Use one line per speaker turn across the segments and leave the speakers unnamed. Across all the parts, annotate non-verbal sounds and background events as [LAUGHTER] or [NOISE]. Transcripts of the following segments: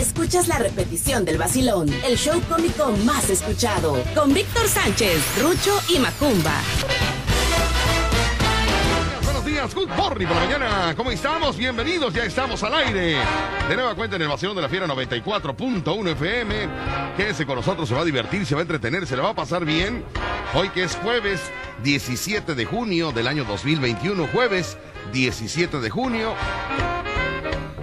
escuchas la repetición del vacilón, el show cómico más escuchado, con Víctor Sánchez, Rucho y Macumba.
Buenos días, good morning por la mañana. ¿Cómo estamos? Bienvenidos, ya estamos al aire. De nueva cuenta en el vacilón de la fiera 94.1 FM. Quédese con nosotros, se va a divertir, se va a entretener, se le va a pasar bien. Hoy que es jueves 17 de junio del año 2021, jueves 17 de junio.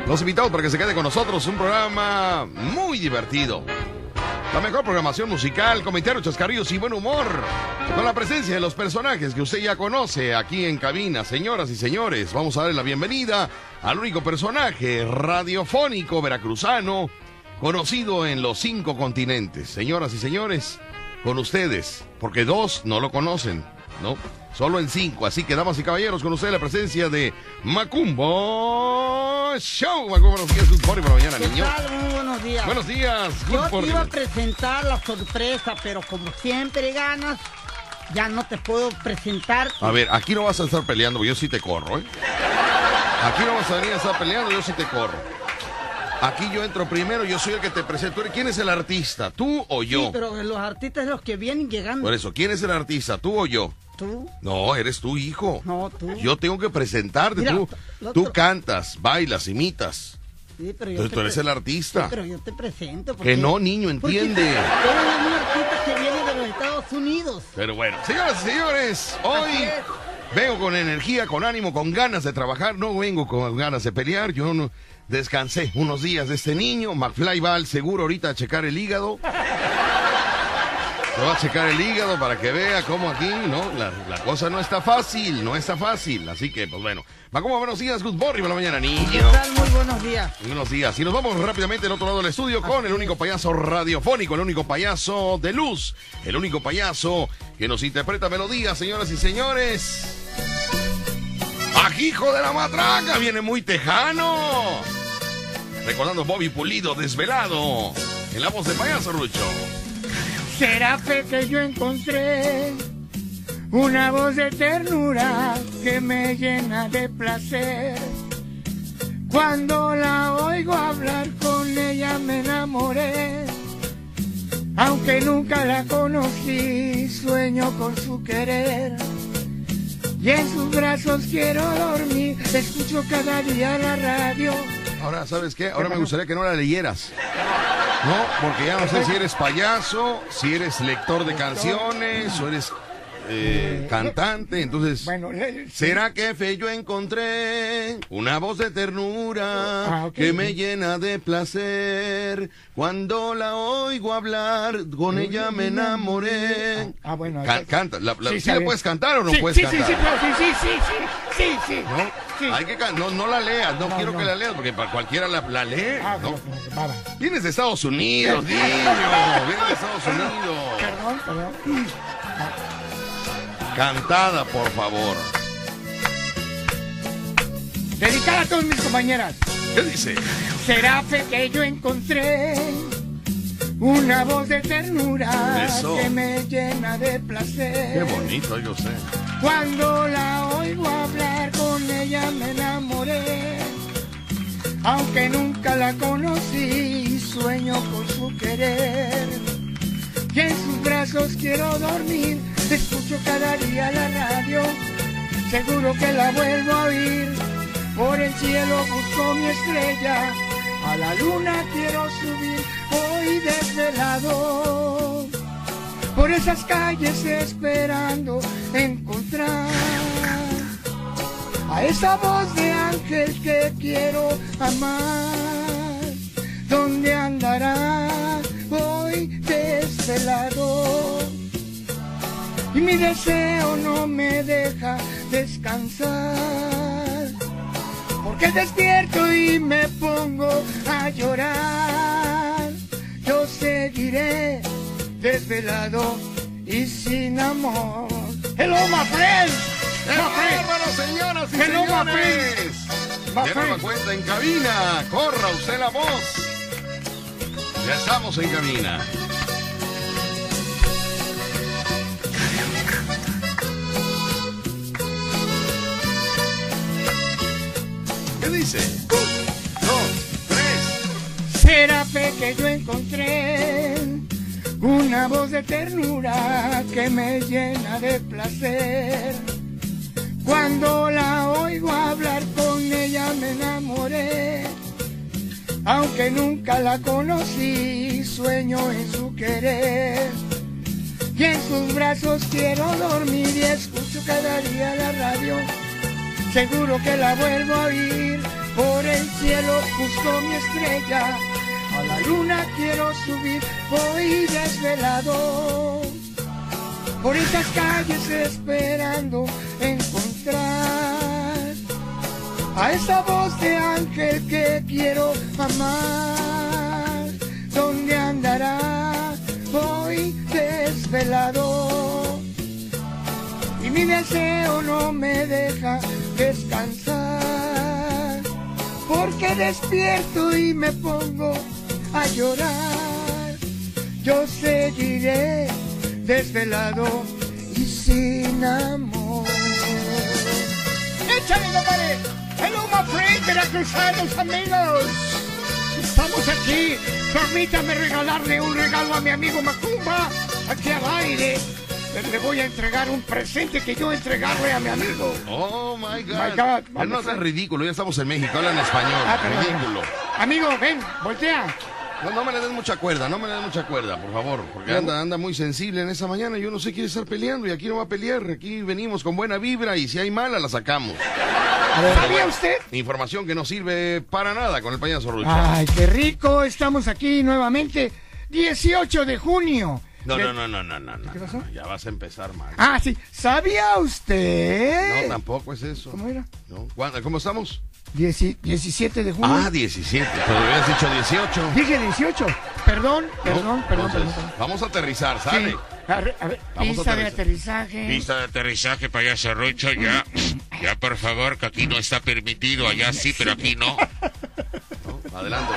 Los invitamos para que se quede con nosotros, un programa muy divertido. La mejor programación musical, comentarios, chascarrillos y buen humor. Con la presencia de los personajes que usted ya conoce aquí en cabina. Señoras y señores, vamos a darle la bienvenida al único personaje radiofónico veracruzano conocido en los cinco continentes. Señoras y señores, con ustedes, porque dos no lo conocen, ¿no? Solo en cinco. Así que, damas y caballeros, con ustedes la presencia de Macumbo Show. Macumbo, buenos días. Good morning por la mañana,
¿Qué
niño.
tal? Muy buenos días.
Buenos días. Good
Yo te
morning.
iba a presentar la sorpresa, pero como siempre ganas, ya no te puedo presentar.
A ver, aquí no vas a estar peleando, yo sí te corro, ¿eh? Aquí no vas a venir a estar peleando, yo sí te corro. Aquí yo entro primero, yo soy el que te presento. ¿Quién es el artista? ¿Tú o yo?
Sí, pero los artistas los que vienen llegando.
Por eso, ¿quién es el artista? ¿Tú o yo?
Tú,
No, eres tú, hijo.
no, tú.
Yo tengo que presentarte.
Mira,
tú, tú cantas, bailas, imitas.
Sí, pero yo
Entonces
te
tú eres el artista.
Sí, pero yo te presento.
Que no, niño, entiende.
Eres un artista que viene de los Estados Unidos.
Pero bueno, señoras y señores, hoy vengo con energía, con ánimo, con ganas de trabajar. No vengo con ganas de pelear. Yo no descansé unos días de este niño. McFly va al seguro ahorita a checar el hígado. Se va a checar el hígado para que vea cómo aquí, ¿no? La, la cosa no está fácil, no está fácil. Así que, pues bueno. Va como buenos días, good morning por la mañana,
¿Qué
niño.
tal? Muy buenos días.
Buenos días. Y nos vamos rápidamente al otro lado del estudio con el único payaso radiofónico, el único payaso de luz, el único payaso que nos interpreta melodías, señoras y señores. ¡Ajijo de la matraca! Viene muy tejano. Recordando Bobby Pulido, desvelado. En la voz de payaso Rucho.
Será fe que yo encontré una voz de ternura que me llena de placer. Cuando la oigo hablar con ella me enamoré. Aunque nunca la conocí, sueño con su querer. Y en sus brazos quiero dormir, escucho cada día la radio.
Ahora, ¿sabes qué? Ahora me gustaría que no la leyeras. No, porque ya no sé si eres payaso, si eres lector de canciones o eres eh, cantante. Entonces,
Bueno, le-
¿será que fe yo encontré una voz de ternura
Ah, ok.
que me llena de placer? Cuando la oigo hablar, con ella me enamoré.
Ah, bueno,
Ca-
eso-
canta, la, la-
Sí,
¿sí la puedes cantar o no
sí,
puedes
sí,
cantar?
Sí, sí, sí, sí, sí, sí, sí, sí.
¿No?
Sí.
Hay que can- no, no la leas, no,
No,
quiero
no.
que la leas porque para cualquiera la, la lee.
Ah,
¿no?
va.
Vienes de Estados Unidos, [LAUGHS] niño. Vienes de Estados Unidos.
Perdón, perdón.
Cantada, por favor.
Dedicada a todas mis compañeras.
¿Qué dice?
Será fe que yo encontré una voz de ternura
Eso.
que me llena de placer.
Qué bonito, yo sé.
Cuando la oigo hablar con ella me enamoré. Aunque nunca la conocí, sueño con su querer. Y en sus brazos quiero dormir, escucho cada día la radio. Seguro que la vuelvo a oír. Por el cielo busco mi estrella. A la luna quiero subir, hoy desvelado por esas calles esperando encontrar a esa voz de ángel que quiero amar. ¿Dónde andará hoy desvelado? Y mi deseo no me deja descansar. Porque despierto y me pongo a llorar. Yo seguiré desvelado y sin amor. Hello, my friend.
¡Qué bárbaro, señoras y
Hello, my
señores!
My
De nueva
friend.
cuenta en cabina. Corra usted la voz. Ya estamos en cabina. ¿Qué dice? Un, dos, tres.
Será fe que yo encontré una voz de ternura que me llena de placer. Cuando la oigo hablar con ella me enamoré, aunque nunca la conocí, sueño en su querer. Y en sus brazos quiero dormir y escucho cada día la radio. Seguro que la vuelvo a oír, por el cielo busco mi estrella. A la luna quiero subir, voy desvelado. Por estas calles esperando encontrar a esa voz de ángel que quiero amar. ¿Dónde andará? Voy desvelado. Y mi deseo no me deja descansar. Porque despierto y me pongo a llorar. Yo seguiré desvelado y sin amor. ¡Échale, compadre! ¡Hello, my friend, veracruzanos amigos! Estamos aquí. Permítame regalarle un regalo a mi amigo Macumba, aquí al aire. Le- voy a entregar un presente que yo entregarle a mi amigo.
Oh my God.
My God,
Ya no seas ridículo, ya estamos en México, hablan español.
Ah,
ridículo.
Amigo, ven, voltea.
No, no me le des mucha cuerda, no me le des mucha cuerda, por favor, porque anda, anda muy sensible en esa mañana y uno se quiere estar peleando y aquí no va a pelear, aquí venimos con buena vibra y si hay mala la sacamos.
¿Sabía usted?
Información que no sirve para nada con el payaso Rucha.
Ay, qué rico. Estamos aquí nuevamente. 18 de junio.
No,
De-
no, no, no, no, no, no,
¿Qué pasó?
Ya vas a empezar mal.
Ah, sí. ¿Sabía usted?
No, tampoco es eso.
¿Cómo era?
No. ¿Cuándo- ¿Cómo estamos?
Dieci- 17 de junio.
Ah, 17, pero habías dicho 18.
Dije 18. Perdón,
¿no?
perdón, perdón,
Entonces,
perdón.
Vamos a aterrizar,
Sí.
¿sale?
A ver, a ver,
Vamos a
pista de
aterrizar.
aterrizaje.
Pista de aterrizaje, payaso Rocho, ya. Ya, por favor, que aquí no está permitido. Allá sí, pero aquí no. [LAUGHS]
¿no? Adelante,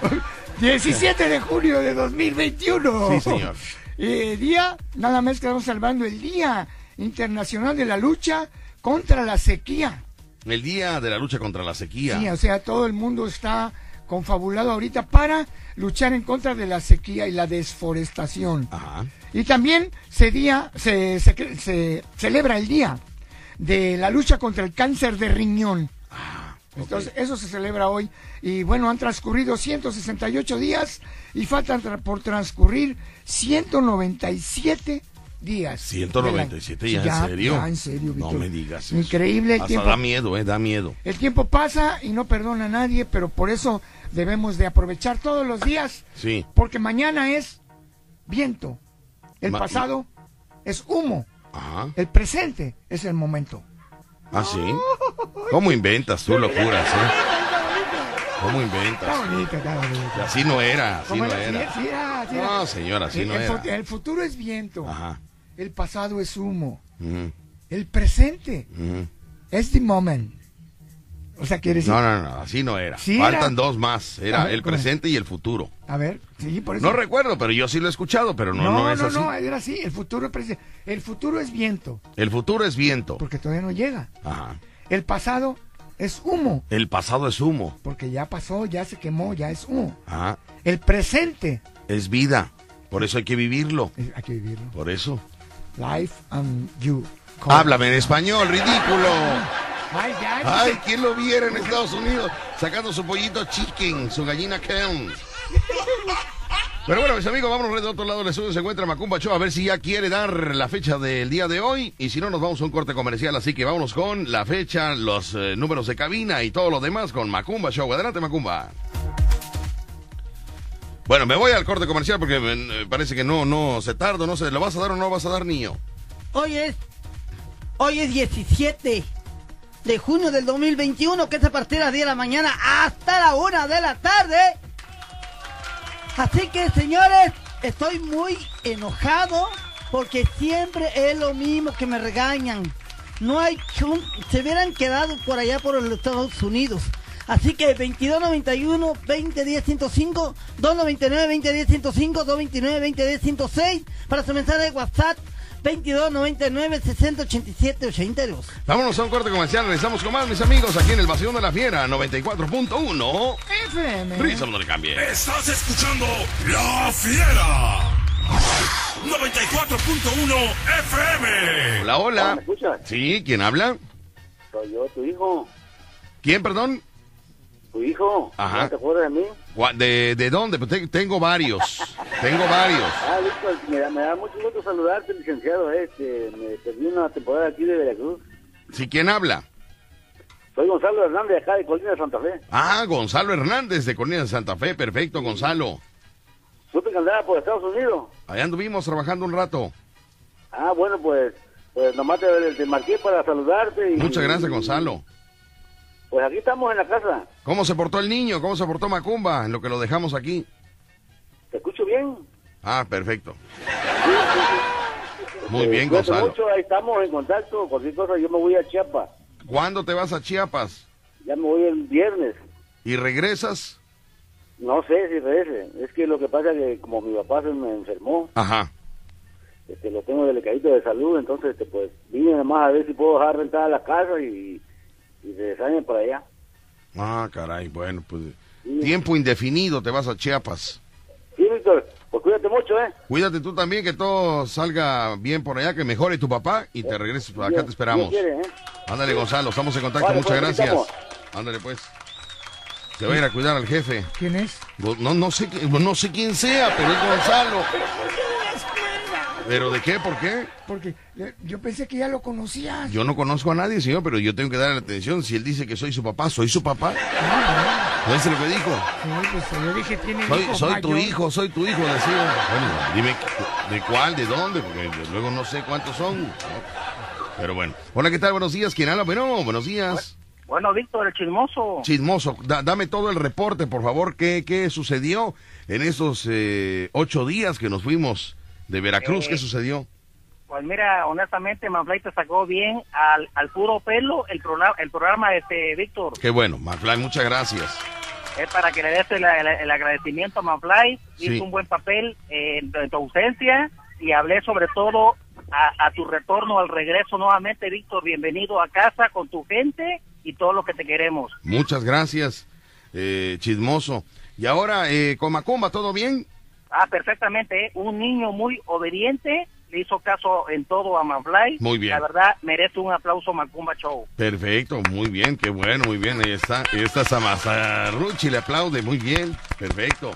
por favor.
17 de junio de 2021.
Sí, señor.
Eh, día, nada más que estamos salvando el Día Internacional de la Lucha contra la Sequía.
El día de la lucha contra la sequía.
Sí, o sea, todo el mundo está confabulado ahorita para luchar en contra de la sequía y la desforestación.
Ajá.
Y también se, día, se, se- se celebra el Día de la lucha contra el cáncer de riñón. Entonces, eso se celebra hoy. Y bueno, han transcurrido 168 días y faltan tra- por transcurrir 197 días.
197
Sí,
ya, ¿en serio?
ya, en serio,
No me digas eso.
Increíble el
Hasta
tiempo.
da miedo, eh, da miedo.
El tiempo pasa y no perdona a nadie, pero por eso debemos de aprovechar todos los días,
Sí.
porque mañana es viento, el
Ma-
pasado es humo,
Ajá.
el presente es el momento.
Ah, sí. [LAUGHS] ¿Cómo inventas tú locuras, eh? ¿Cómo
Está
inventas?
bonito, está bonito.
Así no era, así
¿Cómo
no
era?
era.
Sí, era, sí era.
No, señora, así
el,
no
el
era.
el futuro es viento,
Ajá.
el pasado es humo,
Ujú,
el presente
ujú.
es the moment. O sea, quiere decir...
No, no, no, así no era.
Sí
Faltan
era.
dos más. Era
ver,
el presente y el futuro.
A ver, sí, por eso...
No recuerdo, pero yo sí lo he escuchado, pero no,
no,
no,
no,
es
no,
así.
era así, el futuro es presente. El futuro es viento,
El futuro es viento.
porque todavía no llega.
Ajá.
El pasado es humo,
El pasado es humo.
porque ya pasó, ya se quemó, ya es humo.
Ajá.
El presente,
Es vida. Por eso hay que vivirlo.
hay que vivirlo.
Por eso.
Life and you.
Háblame en español, ridículo.
Ay, ya,
Ay, ¿quién lo viera en Estados Unidos sacando su pollito chicken, su gallina Kelms? Pero bueno, mis amigos, vámonos de otro lado del estudio. Se encuentra Macumba Show a ver si ya quiere dar la fecha del día de hoy. Y si no, nos vamos a un corte comercial. Así que vámonos con la fecha, los eh, números de cabina y todo lo demás con Macumba Show. Adelante, Macumba. Bueno, me voy al corte comercial porque eh, parece que no, no se tarda, no sé, ¿lo vas a dar o no lo vas a dar, niño?
Hoy es, hoy es 17 de junio del 2021, que es a partir de las 10 de la mañana hasta la 1 de la tarde. Así que, señores, estoy muy enojado porque siempre es lo mismo que me regañan. No hay chun- se hubieran quedado por allá por los Estados Unidos. Así que 2291 2010 105 299 2010 105 229 2010 106 para su mensaje de WhatsApp 2299 6087 82.
Vámonos a un corte comercial. Regresamos con más, mis amigos, aquí en el Vacío de la Fiera 94.1.
FM.
Risa, no le cambie.
Estás escuchando La Fiera. 94.1 FM.
Hola, hola.
¿Me escuchas?
Sí, ¿quién habla?
Soy yo, tu hijo.
¿Quién, perdón?
Tu hijo.
Ajá.
¿No te acuerdas de mí?
¿De, de dónde? Pues te- tengo varios. Tengo varios.
Ah, Víctor, me da, me da mucho gusto saludarte, licenciado. Este, me perdí una temporada aquí de Veracruz.
¿Sí, quién habla?
Soy Gonzalo Hernández, acá de Colina de Santa Fe.
Ah, Gonzalo Hernández de Cornilla de Santa Fe. Perfecto, Gonzalo.
Supe que andaba por Estados Unidos.
Allá anduvimos trabajando un rato.
Ah, bueno, pues, pues nomás te, te marqué para saludarte. Y,
Muchas gracias, Gonzalo.
Pues aquí estamos en la casa.
¿Cómo se portó el niño? ¿Cómo se portó Macumba en lo que lo dejamos aquí?
¿Te escucho bien?
Ah, perfecto. Muy
Eh,
bien, Gonzalo.
mucho, ahí estamos en contacto. Cualquier cosa, yo me voy a Chiapas.
¿Cuándo te vas a Chiapas?
Ya me voy el viernes.
¿Y regresas?
No sé si regrese. Es que lo que pasa es que como mi papá se me enfermó,
Ajá.
este, lo tengo delicadito de salud, entonces este, pues vine nomás a ver si puedo dejar rentada la casa y, y regresarme para allá.
Ah, caray, bueno, pues tiempo indefinido te vas a Chiapas.
Sí, Víctor, pues cuídate mucho, ¿eh?
Cuídate tú también, que todo salga bien por allá, que mejore tu papá y te regreses. Acá te esperamos.
Quiere, ¿eh?
Ándale, Gonzalo, estamos en contacto.
Vale,
Muchas
pues,
gracias. Ándale, pues. Se va a ir a cuidar al jefe.
¿Quién es?
No, no, sé, no sé quién sea, pero es Gonzalo. ¿Pero de qué? ¿Por qué?
Porque eh, yo pensé que ya lo conocías.
Yo no conozco a nadie, señor, pero yo tengo que darle atención. Si él dice que soy su papá, soy su papá. ¿No es lo que dijo?
Sí, pues yo dije, tiene
Soy,
hijo
soy tu hijo, soy tu hijo, decía. Bueno, dime de cuál, de dónde, porque luego no sé cuántos son. ¿no? Pero bueno. Hola, ¿qué tal? Buenos días. ¿Quién habla? Bueno, buenos días.
Bueno, Víctor, el chismoso.
Chismoso, da- dame todo el reporte, por favor. ¿Qué, qué sucedió en esos eh, ocho días que nos fuimos de Veracruz?
Eh,
¿Qué sucedió?
Pues mira, honestamente, Manfly te sacó bien al, al puro pelo el programa, el programa este, Víctor.
Qué bueno, Manfly, muchas gracias.
Es para que le des el, el- el agradecimiento a Manfly.
Sí.
Hizo un buen papel eh, en, en tu ausencia y hablé sobre todo a, a tu retorno, al regreso nuevamente, Víctor. Bienvenido a casa con tu gente y todo lo que te queremos.
Muchas gracias, eh, Chismoso. Y ahora, eh, con Macumba, ¿todo bien?
Ah, perfectamente. ¿eh? Un niño muy obediente, le hizo caso en todo a Manfly.
Muy bien.
La verdad, merece un aplauso Macumba Show.
Perfecto, muy bien, qué bueno, muy bien. Ahí está, ahí está Samazarruchi, le aplaude, muy bien, perfecto.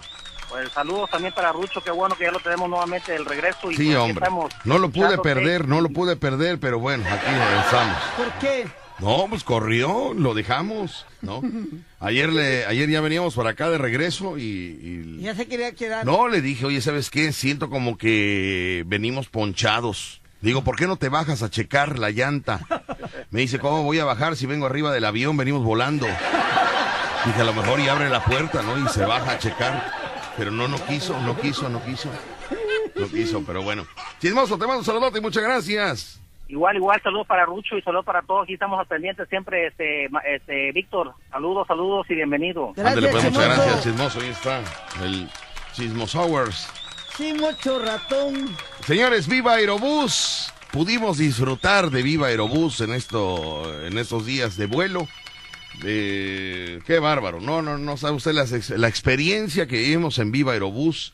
Pues saludos también para Rucho, qué bueno que ya lo tenemos nuevamente del regreso. Y
Sí,
pues,
hombre.
estamos
No lo pude perder, no lo pude perder, pero bueno, aquí estamos.
¿Por qué?
No, pues corrió, lo dejamos, ¿no? Ayer le, ayer ya veníamos para acá de regreso y, y-
Ya se quería quedar.
no le dije, oye, ¿sabes qué? Siento como que venimos ponchados. Digo, ¿por qué no te bajas a checar la llanta? Me dice, ¿cómo voy a bajar si vengo arriba del avión? Venimos volando. Dije, a lo mejor y abre la puerta, ¿no? Y se baja a checar. Pero no, no quiso, no quiso, no quiso. No quiso, pero bueno. Chismoso, te mando un saludote y muchas gracias.
Igual, igual, saludos para Rucho y saludos para todos. Aquí estamos al pendiente siempre, este, este, Víctor. Saludos, saludos y bienvenido.
Ándale, pues, muchas gracias, Chismoso. Ahí está, el Chismos Hours.
Sí, mucho ratón.
Señores, Viva Aerobús. Pudimos disfrutar de Viva Aerobús en esto, en estos días de vuelo. Eh, qué bárbaro. No, no, no sabe usted ex- la, experiencia que vivimos en Viva Aerobús.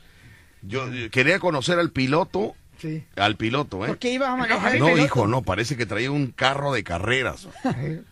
Yo eh, quería conocer al piloto,
Sí.
al piloto, ¿eh?
¿Por qué ibas a manejar el
No,
piloto?
hijo, no, parece que traía un carro de carreras.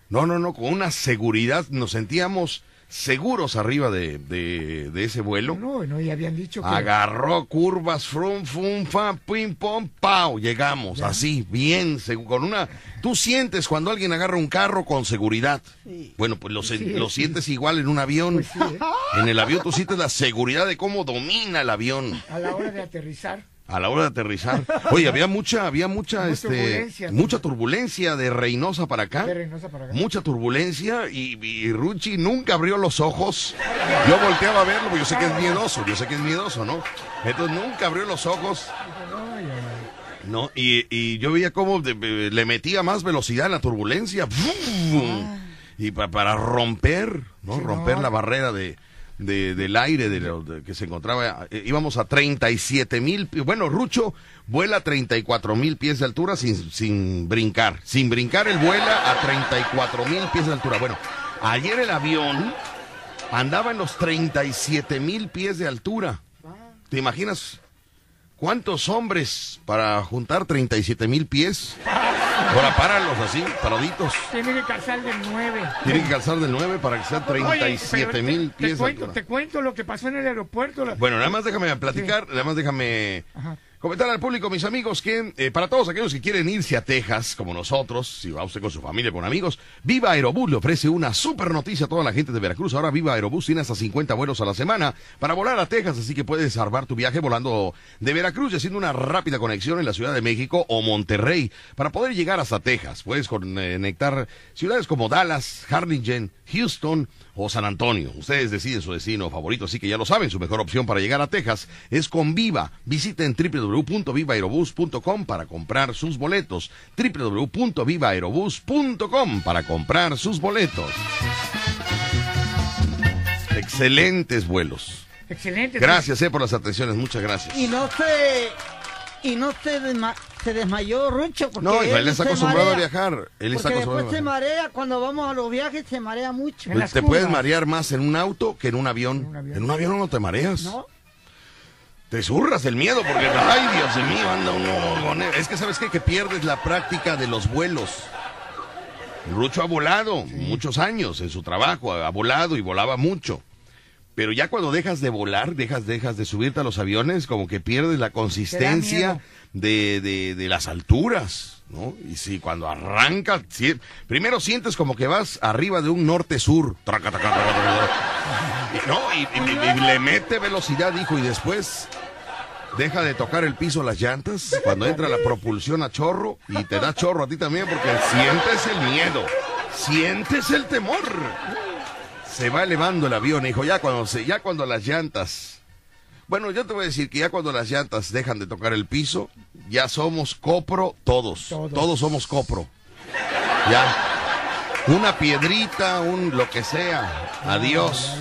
No, no, no, con una seguridad, nos sentíamos seguros arriba de, de, de ese vuelo.
No, no, ya habían dicho que...
Agarró curvas, frum, fum, fa, pim, pom, pau. Llegamos, así, bien, con una... Tú sientes cuando alguien agarra un carro con seguridad.
Sí.
Bueno, pues lo,
Sí,
lo
sí.
sientes igual en un avión.
Pues sí, ¿eh?
En el avión tú sientes la seguridad de cómo domina el avión
A la hora de aterrizar.
A la hora de aterrizar. Oye, había mucha, había mucha,
Mucha
este,
turbulencia.
mucha turbulencia de Reynosa para acá.
De Reynosa para acá.
Mucha turbulencia y, y Ruchi nunca abrió los ojos. Yo volteaba a verlo, porque yo sé que es miedoso, yo sé que es miedoso, ¿no? Entonces nunca abrió los ojos. No, y, y yo veía cómo le metía más velocidad en la turbulencia. ¡Vum! Y pa- para romper, ¿no?
Sí,
romper
no.
la barrera de, de- del aire de lo- de- que se encontraba. eh, íbamos a 37 mil. Bueno, Rucho vuela a 34 mil pies de altura sin, sin brincar. Sin brincar, él vuela a 34 mil pies de altura. Bueno, ayer el avión andaba en los 37 mil pies de altura. ¿Te imaginas cuántos hombres para juntar 37 mil pies? Ahora páralo así, paraditos.
Tiene que calzar del 9.
Tienen que calzar del 9 para que sean 37 mil
Te,
pies de
cuento, te cuento lo que pasó en el aeropuerto. la-
Bueno, nada más déjame platicar, nada más déjame comentar al público, mis amigos, que eh, para todos aquellos que quieren irse a Texas, como nosotros, si va usted con su familia, con amigos, Viva Aerobús le ofrece una super noticia a toda la gente de Veracruz. Ahora Viva Aerobús tiene hasta 50 vuelos a la semana para volar a Texas, así que puedes salvar tu viaje volando de Veracruz y haciendo una rápida conexión en la Ciudad de México o Monterrey para poder llegar hasta Texas. Puedes conectar ciudades como Dallas, Harlingen, Houston o San Antonio. Ustedes deciden su destino favorito, así que ya lo saben, su mejor opción para llegar a Texas es con Viva. Visiten www.vivaerobus.com para comprar sus boletos. www.vivaerobus.com para comprar sus boletos. Excelentes vuelos.
Excelente.
Gracias eh, por las atenciones, muchas gracias.
Y no se. Y no se, desma- se desmayó Rucho. Porque
No, Israel
él
está acostumbrado a viajar. Él está
Porque
acostumbrado a
después se marea. Cuando vamos a los viajes, se marea mucho.
Pues te puedes marear más en un auto que en un avión. En un avión no te mareas.
¿No?
Te zurras el miedo porque, ay Dios mío, anda uno con él. Es que sabes qué? que pierdes la práctica de los vuelos. Rucho ha volado muchos años en su trabajo, ha volado y volaba mucho. Pero ya cuando dejas de volar, dejas, dejas de subirte a los aviones, como que pierdes la consistencia de, de, de las alturas, ¿no? Y si cuando arranca, si- primero sientes como que vas arriba de un norte-sur. No, y, y- y le mete velocidad, hijo, y después deja de tocar el piso las llantas cuando entra la propulsión a chorro y te da chorro a ti también porque sientes el miedo, sientes el temor. Se va elevando el avión, hijo, ya cuando se, ya cuando las llantas. Bueno, yo te voy a decir que ya cuando las llantas dejan de tocar el piso, ya somos copro todos. Todos, somos copro. Ya. Una piedrita, un lo que sea. Adiós.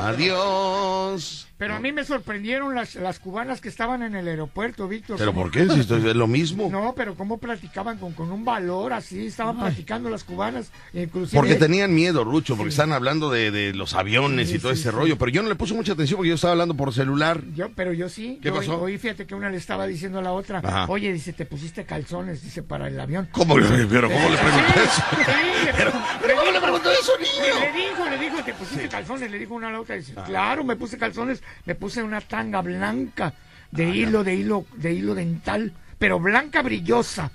Adiós.
Pero a mí me sorprendieron las, las cubanas que estaban en el aeropuerto, Víctor.
¿Pero
¿Cómo-
por qué? Si esto es lo mismo.
No, pero cómo platicaban con, con un valor así, estaban platicando las cubanas, inclusive...
Porque tenían miedo, Rucho, porque están hablando de, de los aviones y todo ese rollo. Pero yo no le puse mucha atención porque yo estaba hablando por celular.
Yo, pero yo sí.
¿Qué
yo
pasó?
Oí, fíjate que una le estaba diciendo a la otra,
Ajá.
oye, dice, te pusiste calzones, dice, para el avión.
¿Cómo le- pero cómo le pregunté eso?
sí, [LAUGHS] le-
Pero- [LAUGHS] pero ¿cómo le preguntó eso, niño?
Le dijo, le dijo, te pusiste calzones, le dijo una a la otra, dice, claro, me puse calzones, me puse una tanga blanca de hilo, de hilo, de hilo dental, pero blanca brillosa,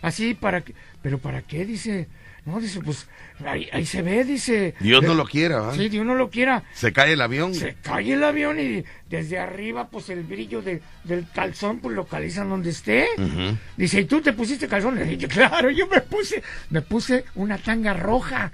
así para que, pero para qué, dice, no, dice, pues, ahí, ahí se ve, dice.
Dios no lo quiera.
Sí, Dios no lo quiera.
Se cae el avión.
Se cae el avión y desde arriba, pues el brillo de- del calzón, pues localizan donde esté. Dice, ¿y tú te pusiste calzones? Y yo, claro, yo me puse, me puse una tanga roja.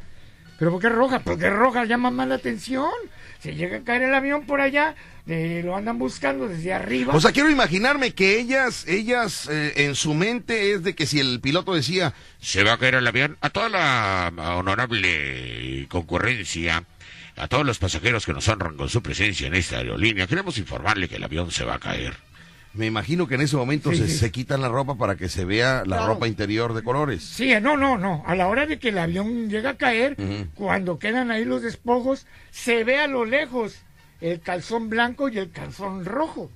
¿Pero por qué roja? Porque roja llama más la atención. Se llega a caer el avión por allá, eh, lo andan buscando desde arriba.
O sea, quiero imaginarme que ellas, ellas eh, en su mente es de que si el piloto decía,
Se va a caer el avión. A toda la honorable concurrencia, a todos los pasajeros que nos honran con su presencia en esta aerolínea, queremos informarle que el avión se va a caer.
me imagino que en ese momento
Sí,
se,
sí.
se quitan la ropa para que se vea la
Claro.
ropa interior de colores.
Sí, eh, no, no, no. A la hora de que el avión llega a caer, cuando quedan ahí los despojos, se ve a lo lejos el calzón blanco y el calzón rojo.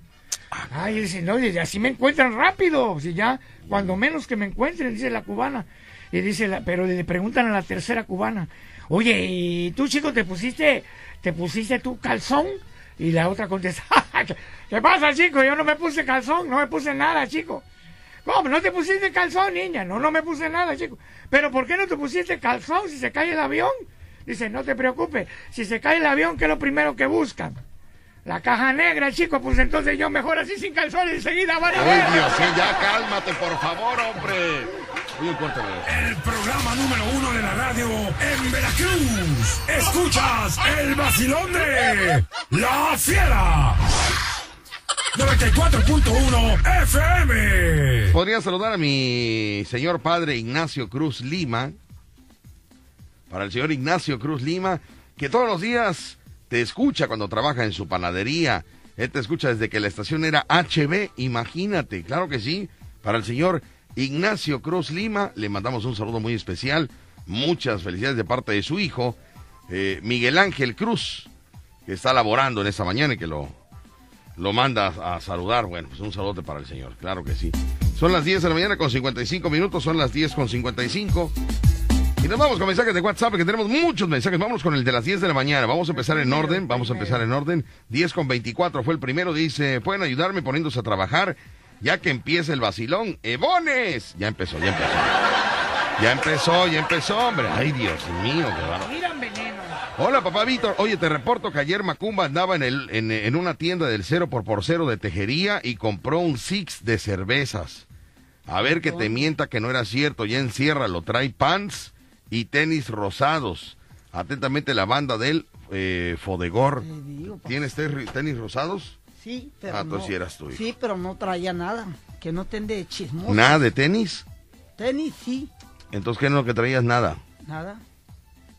Ay, dice, no, dice, así me encuentran rápido. Si ya, cuando menos que me encuentren, dice la cubana. Y dice, la, pero le preguntan a la tercera cubana, oye, ¿y tú, chico, te pusiste, te pusiste tu calzón? Y la otra contesta, [LAUGHS] ¿qué, qué pasa, chico? Yo no me puse calzón, no me puse nada, chico. ¿Cómo? ¿No te pusiste calzón, niña? No, no me puse nada, chico. ¿Pero por qué no te pusiste calzón si se cae el avión? Dice, no te preocupes. Si se cae el avión, ¿qué es lo primero que buscan? La caja negra, chico. Pues entonces yo mejor así sin calzones enseguida van a ver.
Ay, Dios, sí, ya cálmate, por favor, hombre. Oye.
El programa número uno de la radio en Veracruz. Escuchas el vacilón de La Fiera. 94.1 FM.
Podría saludar a mi señor padre Ignacio Cruz Lima. Para el señor Ignacio Cruz Lima, que todos los días te escucha cuando trabaja en su panadería. Él te escucha desde que la estación era HB, imagínate, claro que sí. Para el señor Ignacio Cruz Lima, le mandamos un saludo muy especial. Muchas felicidades de parte de su hijo, eh, Miguel Ángel Cruz, que está laborando en esta mañana y que lo, lo manda a, saludar. Bueno, pues un saludo para el señor, claro que sí. Son las 10 de la mañana con 55 minutos, son las 10 con 55. Y nos vamos con mensajes de WhatsApp, que tenemos muchos mensajes. Vamos con el de las 10 de la mañana. Vamos a empezar en orden. Vamos a empezar en orden. 10 con 24 fue el primero. Dice, pueden ayudarme poniéndose a trabajar ya que empieza el vacilón. ¡Ebones! Ya empezó, ya empezó. Ya empezó, ya empezó, hombre. Ay, Dios mío, qué Miran veneno. Hola, papá Víctor. Oye, te reporto que ayer Macumba andaba en, el, en, en una tienda del cero por por cero de tejería y compró un six de cervezas. A ver que te mienta que no era cierto. Ya encierra, lo trae pants y tenis rosados. Atentamente la banda del eh, Fodegor. ¿Tienes tenis rosados?
Sí, pero
ah,
no,
sí eras tú.
Sí, pero no traía nada. Que no ten de chismoso.
¿Nada de tenis?
Tenis, sí.
Entonces, ¿qué es lo que traías? Nada.
Nada.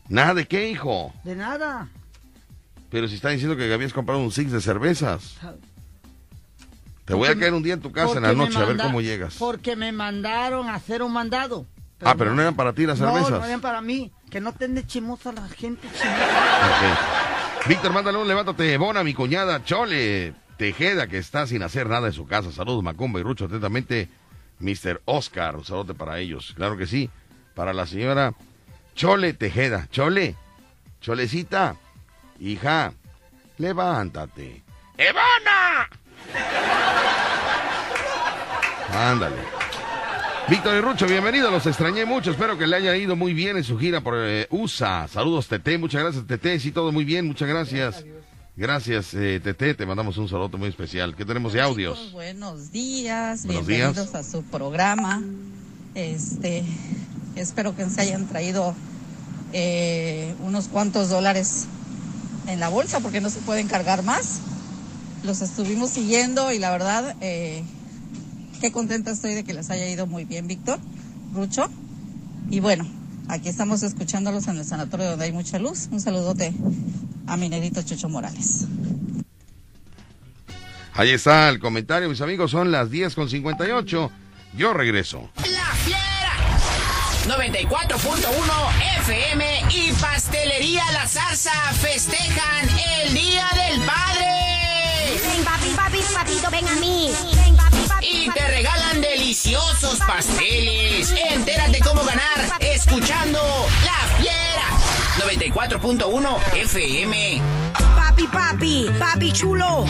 ¿Nada de qué, hijo?
De nada.
Pero si está diciendo que habías comprado un six de cervezas. Te voy a caer un día en tu casa en la noche a ver cómo llegas.
Porque me mandaron a hacer un mandado
ah, pero no, eran para ti las cervezas.
No, no eran para mí. Que no ten de chimosa la gente chimosa.
Víctor, mándale un levántate, Bona, mi cuñada Chole Tejeda, que está sin hacer nada en su casa. Saludos, Macumba y Rucho. Atentamente, Mr. Oscar. Un saludo para ellos. Claro que sí. Para la señora Chole Tejeda. Chole, Cholecita, hija, levántate. ¡Evona! Ándale. Víctor y Rucho, bienvenido, los extrañé mucho, espero que le haya ido muy bien en su gira por eh, USA. Saludos, Tete, muchas gracias, Tete, sí, todo muy bien, muchas gracias. Gracias, eh, Tete, te mandamos un saludo muy especial. ¿Qué tenemos de audios?
buenos días, bienvenidos a su programa. Este, espero que se hayan traído eh, unos cuantos dólares en la bolsa porque no se pueden cargar más. Los estuvimos siguiendo y la verdad... Eh, qué contenta estoy de que les haya ido muy bien, Víctor, Rucho. Y bueno, aquí estamos escuchándolos en el sanatorio donde hay mucha luz. Un saludote a mi negrito Chucho Morales.
Ahí está el comentario, mis amigos. Son las 10 con 58. Yo regreso.
La Fiera 94.1 FM y Pastelería La Zarza festejan el Día del Padre.
Ven, papi, papi, papito, ven a mí
y te regalan deliciosos pasteles. Entérate cómo ganar escuchando La Fiera 94.1 FM.
Papi, papi, papi chulo.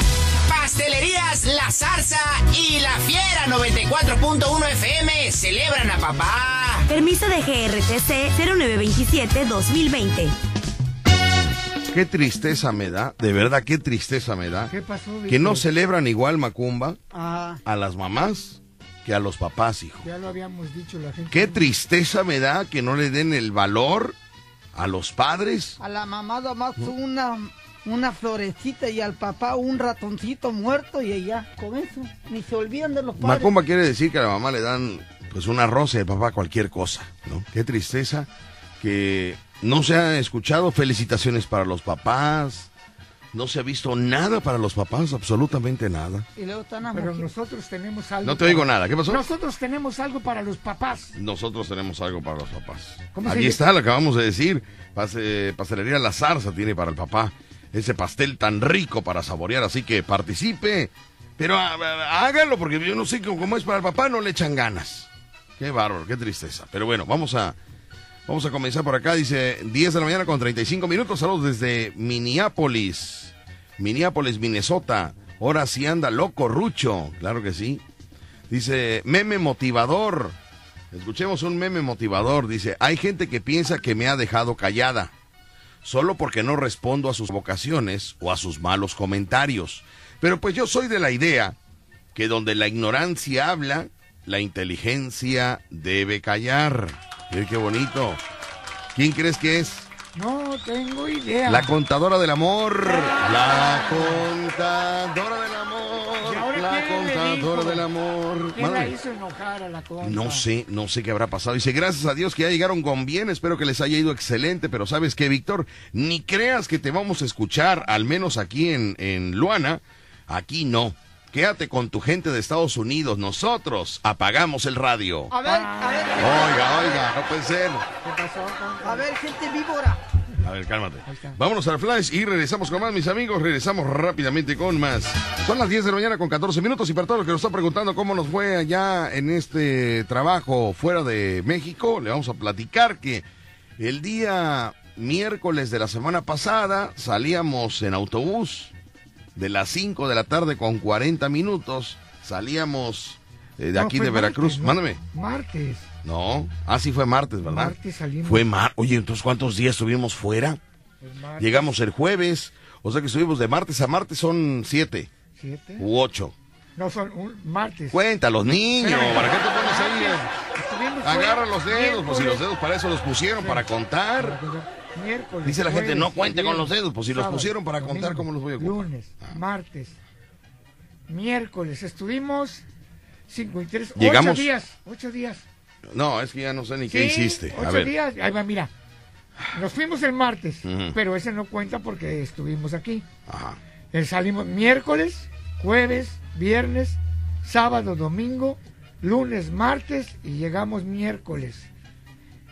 Pastelerías La Zarza y La Fiera 94.1 FM celebran a papá.
Permiso de GRTC 0927-2020.
Qué tristeza me da, de verdad, qué tristeza me da.
¿Qué pasó,
Que no celebran igual Macumba
ah.
a las mamás que a los papás, hijo.
Ya lo habíamos dicho la gente.
Qué tristeza me da que no le den el valor a los padres.
A la mamá más una, una florecita y al papá un ratoncito muerto y ella con eso. Ni se olvidan de los padres.
Macumba quiere decir que a la mamá le dan pues una rosa y al papá cualquier cosa, ¿no? Qué tristeza que no se ha escuchado felicitaciones para los papás. No se ha visto nada para los papás, absolutamente nada.
Pero nosotros tenemos algo.
No te oigo nada, ¿qué pasó?
Nosotros tenemos algo para los papás.
Nosotros tenemos algo para los papás. Ahí está, lo acabamos de decir. pastelería La Zarza tiene para el papá ese pastel tan rico para saborear, así que participe. Pero háganlo, porque yo no sé cómo es para el papá, no le echan ganas. Qué bárbaro, qué tristeza. Pero bueno, vamos a Vamos a comenzar por acá, dice 10 de la mañana con 35 minutos. Saludos desde Minneapolis, Minneapolis, Minnesota. Ahora sí anda loco, Rucho. Claro que sí. Dice, meme motivador. Escuchemos un meme motivador. Dice, hay gente que piensa que me ha dejado callada, solo porque no respondo a sus vocaciones o a sus malos comentarios. Pero pues yo soy de la idea que donde la ignorancia habla, la inteligencia debe callar qué bonito. ¿Quién crees que es?
No tengo idea.
La contadora del amor. La contadora del amor. La contadora del amor.
¿Quién la hizo enojar a la conta?
No sé, no sé qué habrá pasado. Dice, gracias a Dios que ya llegaron con bien, espero que les haya ido excelente, pero ¿sabes qué, Víctor? Ni creas que te vamos a escuchar, al menos aquí en, en Luana, aquí no. Quédate con tu gente de Estados Unidos, nosotros apagamos el radio.
A ver, a ver.
Oiga, oiga, no puede ser.
¿Qué pasó?
A ver, gente víbora.
A ver, cálmate. Vámonos al flash y regresamos con más, mis amigos. Regresamos rápidamente con más. Son las 10 de la mañana con 14 minutos y para todos los que nos están preguntando cómo nos fue allá en este trabajo fuera de México, le vamos a platicar que el día miércoles de la semana pasada salíamos en autobús de las 5 de la tarde con 40 minutos. Salíamos eh, de
No,
aquí de Veracruz.
martes, ¿no?
Mándame.
Martes.
No, así fue martes, ¿verdad?
Martes salimos.
Fue mar. Oye, entonces ¿cuántos días estuvimos fuera?
El.
Llegamos el jueves, o sea que estuvimos de martes a martes son siete
¿Siete?
u ocho.
No, son un martes.
Cuenta, los niños. ¿para qué te pones ahí? Agarra los dedos, pues si los dedos para eso los pusieron, para contar.
Miércoles.
Dice la gente, no cuente con los dedos, pues si los pusieron para contar, ¿cómo los voy a ocupar?
Lunes, martes, miércoles. Estuvimos cinco y tres.
Llegamos-
Ocho días. Ocho días.
No, es que ya no sé ni qué hiciste. A
Ocho
ver.
días. Ahí va, mira. Nos fuimos el martes, pero ese no cuenta porque estuvimos aquí.
Ajá.
Eh, Salimos miércoles, jueves, viernes, sábado, domingo, lunes, martes y llegamos miércoles.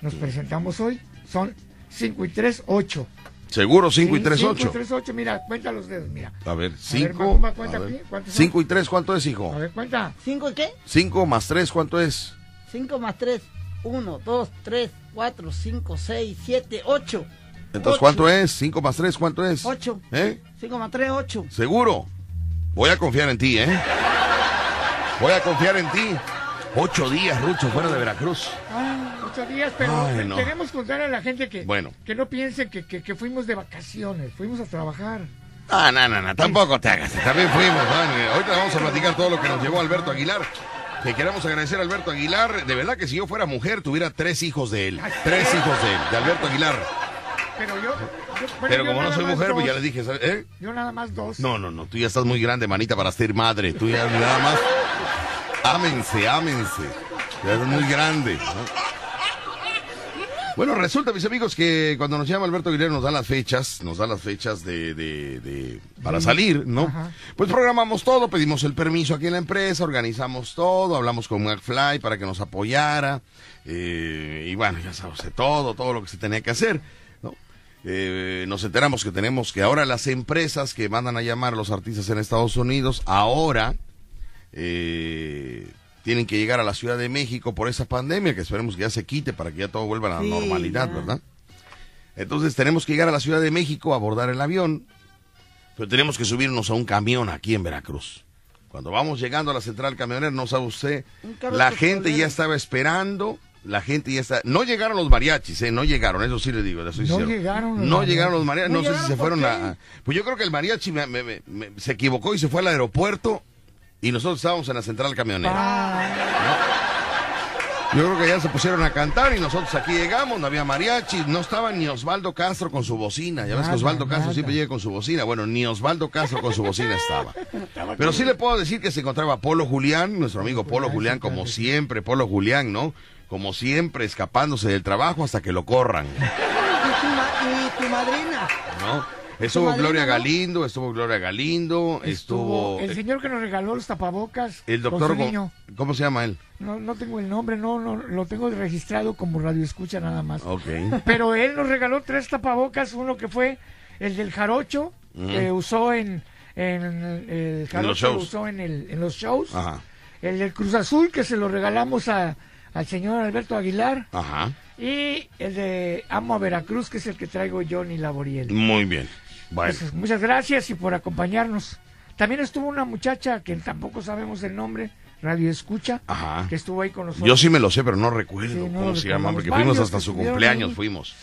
Nos presentamos hoy. Son 5 y 3, 8.
Seguro 5 y 3,
5
8.
y 3, 8. Mira, cuenta los dedos, mira.
A ver,
ver,
5.
Macumba, cuenta aquí, ¿cuántos son?
5 y 3, ¿cuánto es, hijo?
A ver, cuenta.
¿Cinco y qué?
5 más 3, ¿cuánto es?
Cinco más tres. Uno, dos, tres, cuatro, cinco, seis, siete, ocho.
Entonces,
Ocho.
¿cuánto es? 5 más 3, ¿cuánto es?
Ocho.
¿Eh?
Cinco más tres, ocho.
Seguro. Voy a confiar en ti, ¿eh? Voy a confiar en ti. Ocho días, Rucho, fuera de Veracruz.
Ah, ocho días, pero
Ay, no.
queremos contar a la gente que,
Bueno.
que no piensen que, que, que fuimos de vacaciones, fuimos a trabajar.
Ah, no, no, no, tampoco te hagas. También fuimos, ¿no? Ahorita vamos a platicar todo lo que nos llevó Alberto Aguilar. Que queremos agradecer a Alberto Aguilar. De verdad que si yo fuera mujer, tuviera tres hijos de él. Tres hijos de él, de Alberto Aguilar.
Pero yo. yo- bueno,
Pero
yo
como no soy mujer, pues ya le dije, ¿sabes? ¿eh?
Yo nada más dos.
No, no, no, tú ya estás muy grande, manita, para ser madre. Tú ya nada más. Ámense, ámense. Ya eres muy grande. ¿no? Bueno, resulta, mis amigos, que cuando nos llama Alberto Aguilera nos da las fechas, nos da las fechas de, de, de- para salir, ¿no?
Ajá.
Pues programamos todo, pedimos el permiso aquí en la empresa, organizamos todo, hablamos con McFly para que nos apoyara, eh, y bueno, ya sabes, todo, todo lo que se tenía que hacer, ¿no? Eh, nos enteramos que tenemos que ahora las empresas que mandan a llamar a los artistas en Estados Unidos, ahora eh, tienen que llegar a la Ciudad de México por esa pandemia, que esperemos que ya se quite para que ya todo vuelva a la
Sí,
normalidad,
ya.
¿verdad? Entonces tenemos que llegar a la Ciudad de México, abordar el avión, pero tenemos que subirnos a un camión aquí en Veracruz. Cuando vamos llegando a la central camionera, no sabe usted, la gente ya estaba esperando, la gente ya está... No llegaron los mariachis, ¿eh? No llegaron, eso sí le digo, le soy
No llegaron los
No
mariachis.
llegaron los mariachis,
¿No
no, sé si se fueron a... Pues yo creo que el mariachi me- me- me- me- se equivocó y se fue al aeropuerto y nosotros estábamos en la central camionera.
Ah,
Yo creo que ya se pusieron a cantar y nosotros aquí llegamos, no había mariachi, no estaba ni Osvaldo Castro con su bocina. Ya ves que Osvaldo Castro
nada.
siempre llega con su bocina. Bueno, ni Osvaldo Castro con su bocina estaba. [LAUGHS] Pero sí le puedo decir que se encontraba Polo Julián, nuestro amigo Polo Julián, como siempre, Polo Julián, ¿no? Como siempre, escapándose del trabajo hasta que lo corran,
¿Y tu, ma- y tu madrina?
¿no? Estuvo Gloria? Galindo, estuvo Gloria Galindo,
estuvo
estuvo
el señor que nos regaló los tapabocas.
el doctor, Go-. ¿cómo se llama él?
No, no tengo el nombre, no, no, lo tengo registrado como radio escucha nada más.
Ok. [LAUGHS]
Pero él nos regaló tres tapabocas, uno que fue el del jarocho, que usó en, en el jarocho
los
lo
shows.
usó en, el, en los shows.
Ajá,
El del Cruz Azul, que se lo regalamos a, al señor Alberto Aguilar.
ajá.
Y el de Amo a Veracruz, que es el que traigo Johnny Laboriel.
Muy bien. Bueno.
Pues, muchas gracias y por acompañarnos. También estuvo una muchacha que tampoco sabemos el nombre, Radio Escucha,
Ajá.
que estuvo ahí con nosotros.
Yo sí me lo sé, pero no recuerdo
Sí, no
cómo se llama, porque fuimos hasta su cumpleaños,
ahí.
fuimos.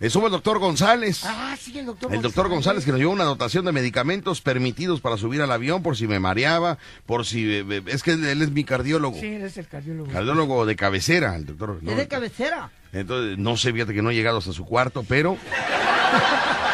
Estuvo el doctor González.
Ah, sí, el doctor
El doctor González que nos llevó una dotación de medicamentos permitidos para subir al avión por si me mareaba, por si... eh, eh, Es que él, él es mi cardiólogo.
Sí, él es el cardiólogo.
Cardiólogo de cabecera, el doctor. ¿no?
Es de cabecera.
Entonces, no sé, fíjate que no he llegado hasta su cuarto, pero... [LAUGHS]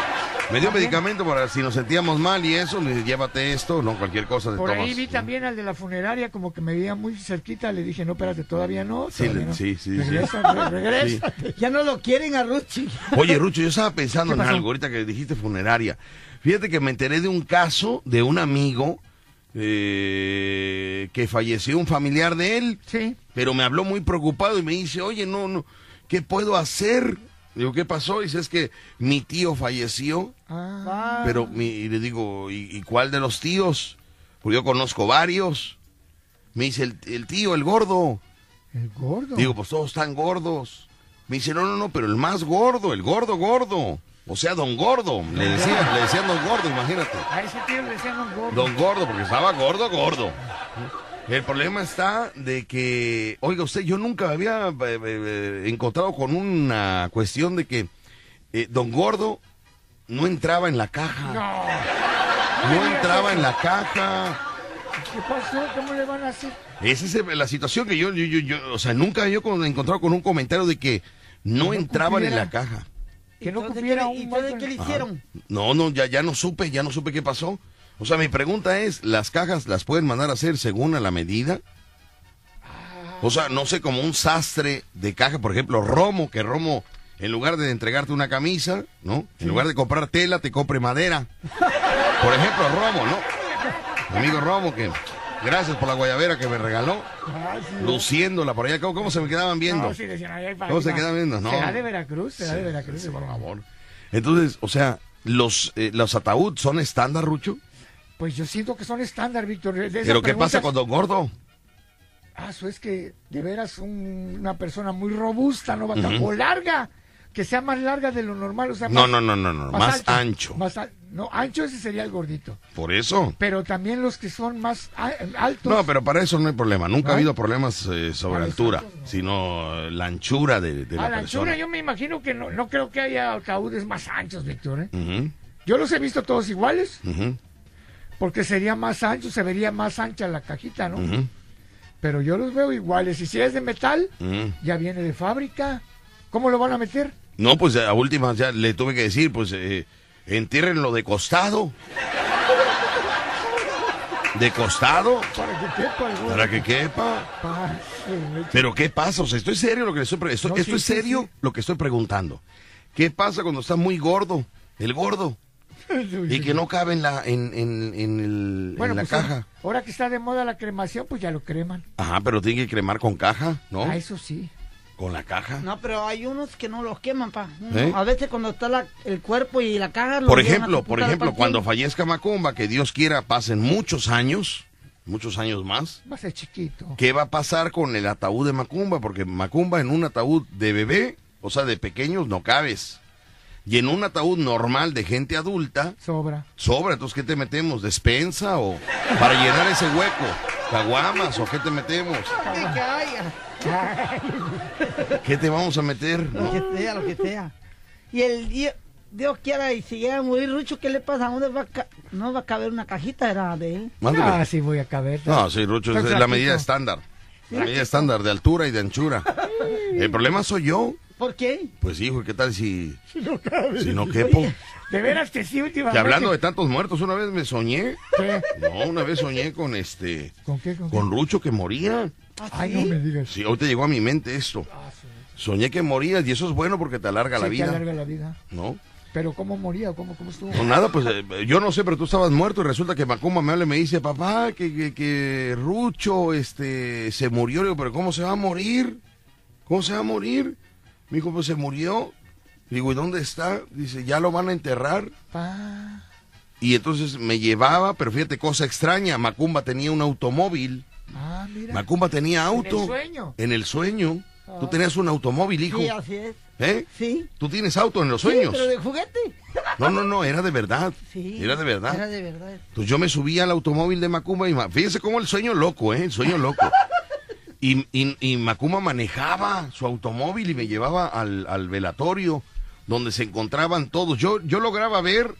Me dio medicamento para si nos sentíamos mal y eso, llévate esto, no cualquier cosa de
Por
tomas.
ahí vi también al de la funeraria, como que me veía muy cerquita. Le dije, no, espérate, todavía no.
Sí,
todavía no.
sí, sí, sí.
Regresa, re- regresa.
Ya no lo quieren a Ruchi.
Oye, Rucho, yo estaba pensando
¿Qué
en algo ahorita que dijiste funeraria. Fíjate que me enteré de un caso de un amigo eh, que falleció un familiar de él,
Sí.
pero me habló muy preocupado y me dice, oye, no, no, ¿qué puedo hacer? Digo, ¿qué pasó? Dice, es que mi tío falleció,
Ah,
pero mi, y le digo, ¿y, y cuál de los tíos? Porque yo conozco varios. Me dice, el, el tío, el gordo.
el gordo.
Digo, pues todos están gordos. Me dice, no, no, no, pero el más gordo, el gordo, gordo. O sea, don gordo. Le decía, le decían don gordo, imagínate.
A ese tío le decían un gordo.
Don gordo, porque estaba gordo, gordo. El problema está de que, oiga usted, yo nunca me había eh, eh, encontrado con una cuestión de que eh, don gordo no entraba en la caja.
No.
No entraba en la caja.
¿Qué pasó? ¿Cómo le van a hacer?
Esa es la situación que yo, yo, yo, yo- o sea, nunca yo he encontrado con un comentario de que no
no
entraban en la caja.
Que no
Entonces,
cupiera
¿qué-
un
¿Y entonces qué le hicieron?
No, no, ya, ya no supe, ya no supe qué pasó. O sea, mi pregunta es, ¿las cajas las pueden mandar a hacer según a la medida? O sea, no sé, como un sastre de caja, por ejemplo, Romo, que Romo, en lugar de entregarte una camisa, ¿no? En lugar de comprar tela, te compre madera. Por ejemplo, Romo, ¿no? Mi amigo Romo, que gracias por la guayabera que me regaló, luciéndola por allá. ¿Cómo, se me quedaban viendo?
No, sí, decían, "Ay, ay,
¿Cómo se quedan viendo? No.
Será de Veracruz, será de Veracruz.
Por favor. Entonces, o sea, los, eh, los ataúd son estándar, Rucho.
Pues yo siento que son estándar, Víctor.
Pero ¿qué pasa con Don Gordo?
Ah, eso es que de veras un- una persona muy robusta, ¿no? Vaca?
Ujú.
O larga, que sea más larga de lo normal. O sea,
No,
más-
no, no, no, no, más ancho.
Más no, ancho ese sería el gordito.
Por eso.
Pero también los que son más a- altos.
No, pero para eso no hay problema. Nunca
¿No
ha habido problemas eh, sobre altura,
altos, no.
sino eh, la anchura de, de la,
a la
persona.
anchura yo me imagino que no, no creo que haya ataúdes más anchos, Víctor. ¿eh? Yo los he visto todos iguales,
ujú,
porque sería más ancho, se vería más ancha la cajita, ¿no? Pero yo los veo iguales. Y si es de metal, ya viene de fábrica. ¿Cómo lo van a meter?
No, pues a últimas ya le tuve que decir, pues eh, entiérrenlo de costado. ¿De costado?
Para que quepa el
Para que quepa. Pero ¿qué pasa? O sea, estoy serio lo que le estoy
No,
esto
sí,
es
sí,
serio
sí.
lo que estoy preguntando. ¿Qué pasa cuando está muy gordo? El gordo. [LAUGHS] Y que no cabe en la, en, en, en el-
Bueno,
en la
pues,
caja.
Ahora que está de moda la cremación, pues ya lo creman.
Ajá, pero tiene que cremar con caja, ¿no?
Ah, eso sí.
Con la caja.
No, pero hay unos que no los queman, pa.
¿Eh?
A veces cuando está la- el cuerpo y la caja... lo
Por ejemplo, por ejemplo, cuando fallezca Macumba, que Dios quiera pasen muchos años, muchos años más.
Va a ser chiquito.
¿Qué va a pasar con el ataúd de Macumba? Porque Macumba en un ataúd de bebé, o sea, de pequeños, no cabes. Y en un ataúd normal de gente adulta,
Sobra.
sobra. Entonces, ¿qué te metemos? ¿Despensa o para llenar ese hueco? ¿Caguamas o qué te metemos?
Ay, que haya.
¿Qué te vamos a meter?
Lo que sea, lo que sea. Y el día, Dios quiera, y si llega a morir Rucho, ¿qué le pasa? ¿A dónde va a ca- no va a caber una cajita? Era de él.
Ah, sí voy a caber.
No, sí, Rucho, es la medida estándar. La medida estándar de altura y de anchura. El problema soy yo.
¿Por qué?
Pues hijo, ¿qué tal si,
Si no cabe.
si no quepo?
De veras que sí, últimamente.
Que hablando de tantos muertos, una vez me soñé.
¿Qué?
No, una vez soñé con este,
¿Con qué? ¿Con qué?
Rucho que moría.
Ay, no me digas.
Sí, ahorita llegó a mi mente esto. Soñé que morías y eso es bueno porque te alarga la
Sí, te
vida.
alarga la vida.
¿No?
Pero ¿cómo moría? ¿Cómo, cómo estuvo?
No, nada, pues eh, yo no sé, pero tú estabas muerto y resulta que Macumba me habla y me dice, papá, que, que, que Rucho este, se murió. Le digo, pero ¿cómo se va a morir? ¿Cómo se va a morir? Me dijo, pues se murió. Digo, ¿y dónde está? Dice, ya lo van a enterrar.
Pa.
Y entonces me llevaba, pero fíjate, cosa extraña, Macumba tenía un automóvil.
Ah, mira.
Macumba tenía auto.
En el sueño.
En el sueño. Tú tenías un automóvil, hijo.
Sí, así es.
¿Eh?
Sí.
Tú tienes auto en los
Sí,
sueños.
pero de juguete.
No, no, no, era de verdad.
Sí.
Era de verdad.
Era de verdad.
Entonces yo me subí al automóvil de Macumba y fíjense cómo el sueño loco, ¿eh? El sueño loco. [LAUGHS] Y, y, y Macumba manejaba su automóvil y me llevaba al, al velatorio donde se encontraban todos. Yo, yo lograba ver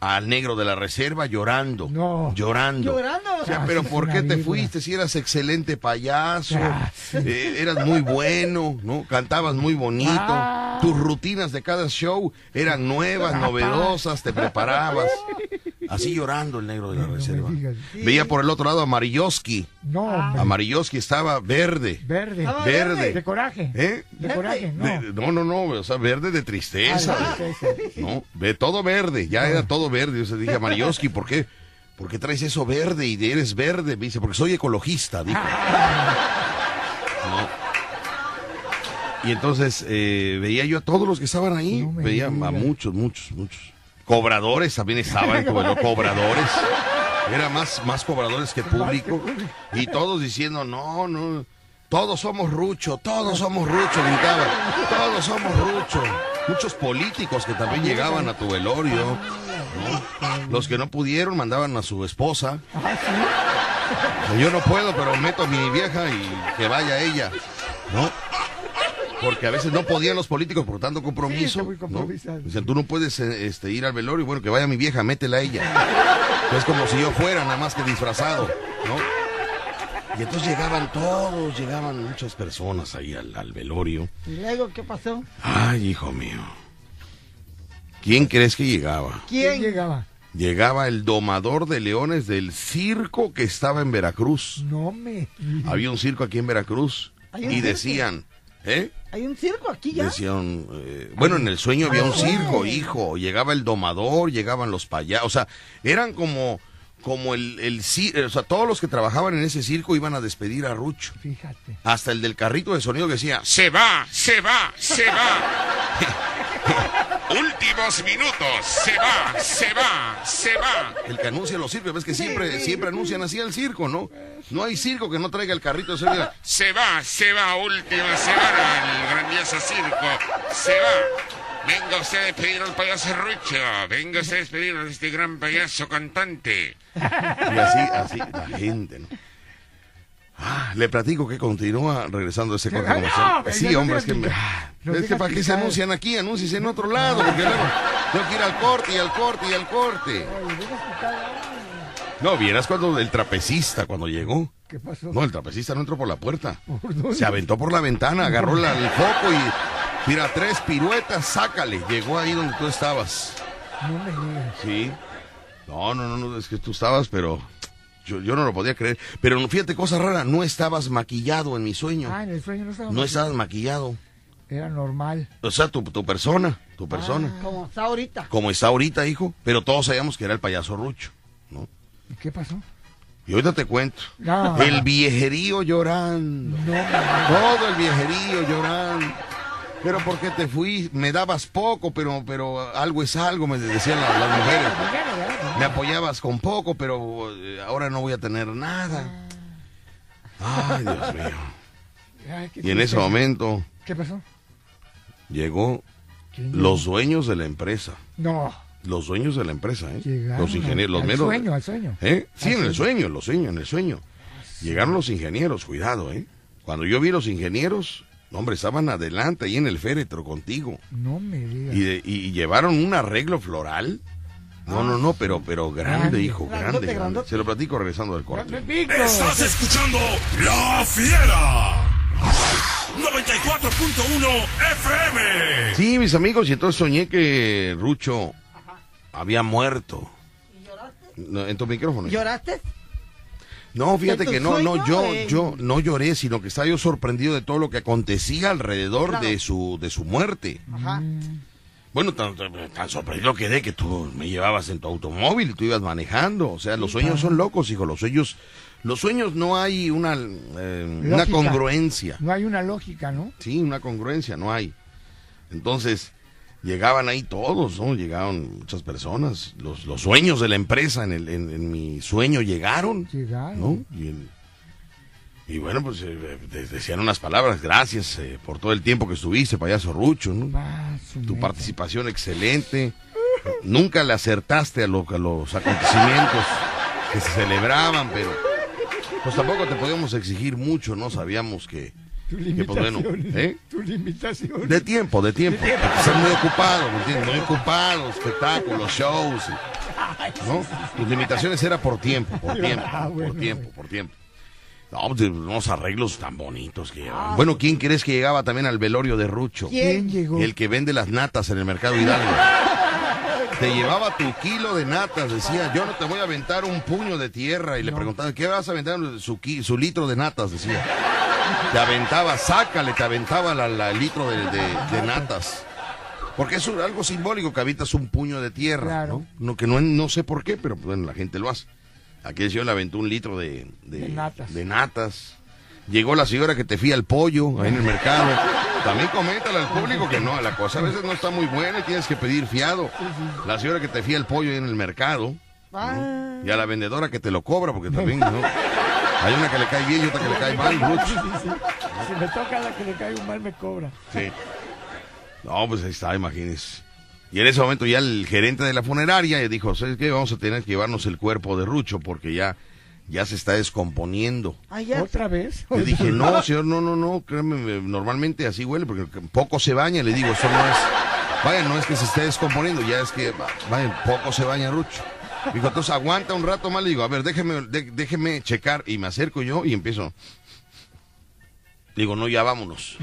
al negro de la reserva llorando.
No.
Llorando.
Llorando.
O sea,
Ah,
pero ¿por qué te fuiste si eras excelente payaso?
Ah, sí.
Eh, eras muy bueno, ¿no? Cantabas muy bonito.
Ah,
Tus rutinas de cada show eran nuevas, novedosas, te preparabas. Así llorando el negro de la reserva. Veía por el otro lado a Mariyoski.
No, hombre.
A Mariyoski estaba verde.
Verde.
Verde.
De coraje.
¿Eh?
De coraje, no.
De- no, no, no, o sea, verde de tristeza.
Ah, sí.
No, ve todo verde, ya era todo verde. Yo se dije a Marioski, ¿por qué? ¿Por qué traes eso verde y eres verde? Me dice, porque soy ecologista, dijo. No. Y entonces eh, veía yo a todos los que estaban ahí, veía a muchos, muchos, muchos. Cobradores también estaban, [LAUGHS] como los cobradores. Era más, más cobradores que público. Y todos diciendo, no, no, todos somos Rucho, todos somos Rucho, gritaban, todos somos Rucho. Muchos políticos que también llegaban a tu velorio. ¿no? Los que no pudieron mandaban a su esposa. Yo no puedo, pero meto a mi vieja y que vaya ella. ¿No? Porque a veces no podían los políticos por tanto compromiso.
Sí, está muy
¿no?
compromisado.
Dicen, tú no puedes eh, este, ir al velorio. Bueno, que vaya mi vieja, métela a ella. Es como si yo fuera, nada más que disfrazado. ¿no? Y entonces llegaban todos, llegaban muchas personas ahí al, al velorio.
¿Y luego qué pasó?
Ay, hijo mío. ¿Quién crees que llegaba?
¿Quién
¿Quién?
llegaba?
Llegaba el domador de leones del circo que estaba en Veracruz.
No me.
Había un circo aquí en Veracruz.
¿Hay un
Y
circo?
decían, ¿eh?
¿Hay un circo aquí ya?
Decían, eh, bueno, en el sueño había un circo, hijo. Llegaba el domador, llegaban los payasos. O sea, eran como, como el, el ci- O sea, todos los que trabajaban en ese circo iban a despedir a Rucho.
Fíjate.
Hasta el del carrito de sonido que decía,
Se va, se va, se va. [LAUGHS] Últimos minutos. Se va, se va, se va.
el que anuncia los circos. Ves que siempre, siempre anuncian así el circo, ¿no? No hay circo que no traiga el carrito de sonido. [LAUGHS]
Se va, se va. Última semana el grandioso circo. Se va. Venga usted a despedir al payaso Rucho. Venga usted a despedir a este gran payaso cantante.
Y así, así, la gente, ¿no? Ah, le platico que continúa regresando ese corte comercial.
no,
Sí, hombre, es que me...
No
Es que para qué se anuncian aquí, anúnciese en otro lado, porque luego tengo que ir al corte y al corte y al corte. No, vieras cuando el trapecista, cuando llegó.
¿Qué pasó?
No, el trapecista no entró por la puerta. Se aventó por la ventana, agarró la- el foco y tira tres piruetas, sácale. Llegó ahí donde tú estabas.
No me digas.
Sí. No, no, no, no, es que tú estabas, pero yo, yo no lo podía creer. Pero fíjate, cosa rara, no estabas maquillado en mi sueño.
Ah, en el sueño no estaba.
No estabas maquillado.
Era normal.
O sea, tu, tu persona, tu persona.
Como está ahorita.
Como está ahorita, hijo. Pero todos sabíamos que era el payaso Rucho.
¿Y qué pasó?
Y ahorita te cuento.
No.
El viejerío llorando.
No
Todo el viejerío llorando. Pero porque te fui, me dabas poco, pero, pero algo es algo, me decían la- las mujeres. Me apoyabas con poco, pero eh, ahora no voy a tener nada. Ay, Dios mío. Y en ese momento
¿Qué pasó?
llegó
¿Quién llegó?
los dueños de la empresa.
No.
Los dueños de la empresa, ¿eh?
Llegaron
Los ingenieros,
al-
los
al sueño, al sueño.
¿Eh? Sí,
Al
en el
sueño.
los sueños, en el sueño. Llegaron los ingenieros, cuidado, ¿eh? Cuando yo vi los ingenieros, hombre, estaban adelante ahí en el féretro contigo.
No me digas.
Y, de- y- y llevaron un arreglo floral. No, no, no, pero, pero grande,
Grande.
hijo, grande,
Grandote,
grande. Se lo platico regresando del corte.
Estás escuchando La Fiera. 94.1 FM.
Sí, mis amigos, y entonces soñé que Rucho había muerto. No, en tu micrófono.
¿Lloraste?
No, fíjate
¿En tu
que no, no, yo, yo no lloré, sino que estaba yo sorprendido de todo lo que acontecía alrededor
Claro.
de su, de su muerte.
Ajá.
Bueno, tan, sorprendido quedé que tú me llevabas en tu automóvil y tú ibas manejando. O sea, los sueños son locos, hijo. Los sueños, los sueños no hay una, eh, una congruencia.
No hay una lógica, ¿no?
Sí, una congruencia, no hay. Entonces, llegaban ahí todos, ¿no? Llegaron muchas personas. Los, los sueños de la empresa en, el, en, en mi sueño llegaron.
Llegaron.
¿no? Y, el- y bueno, pues eh, de- decían unas palabras, gracias eh, por todo el tiempo que estuviste, payaso Rucho, ¿no?
Ah,
Tu participación excelente. Nunca le acertaste a, lo- a los acontecimientos que se celebraban, pero pues tampoco te podíamos exigir mucho, ¿no? Sabíamos que...
Tu
que, pues. ¿eh?
Tu limitación.
De tiempo, de tiempo. Hay que ser muy ocupado, ¿me entiendes? Muy ocupado, espectáculos, shows. y- ¿No? Tus limitaciones era por tiempo, por [LAUGHS] tiempo,
Ah, bueno,
por tiempo, por tiempo. No, pues, unos arreglos tan bonitos que llevaban. Bueno, ¿quién crees que llegaba también al velorio de Rucho?
¿Quién llegó?
El que vende las natas en el mercado Hidalgo. [LAUGHS] Te llevaba tu kilo de natas, decía, yo no te voy a aventar un puño de tierra. Y le preguntaba, ¿qué vas a aventar? Su, su litro de natas, decía. Te aventaba, sácale, te aventaba la, la litro de, de- de natas. Porque es un- algo simbólico que habitas un puño de tierra,
Claro.
¿no? No, que no, no sé por qué, pero bueno, la gente lo hace. Aquel señor le aventó un litro de, de,
De natas.
de natas. Llegó la señora que te fía el pollo ahí en el mercado. También coméntale al público que no, la cosa a veces no está muy buena y tienes que pedir fiado. La señora que te fía el pollo ahí en el mercado.
Ah,
Y a la vendedora que te lo cobra, porque también, ¿no? Hay una que le cae bien y otra que le cae mal, Ruch. [LAUGHS]
Sí, sí. Si me toca la que le caiga mal, me cobra.
Sí. No, pues ahí está, imagínese. Y en ese momento ya el gerente de la funeraria dijo, ¿sabes qué? Vamos a tener que llevarnos el cuerpo de Rucho porque ya, ya se está descomponiendo.
ah, ya.
¿Otra vez?
Le dije, no, señor, no, no, no, créeme, me- normalmente así huele porque poco se baña. Le digo, eso no es, vaya, no es que se esté descomponiendo, ya es que, vaya, poco se baña Rucho. Dijo, entonces aguanta un rato más. Le digo, a ver, déjeme, de- déjeme checar. Y me acerco yo y empiezo. Digo, no, ya vámonos.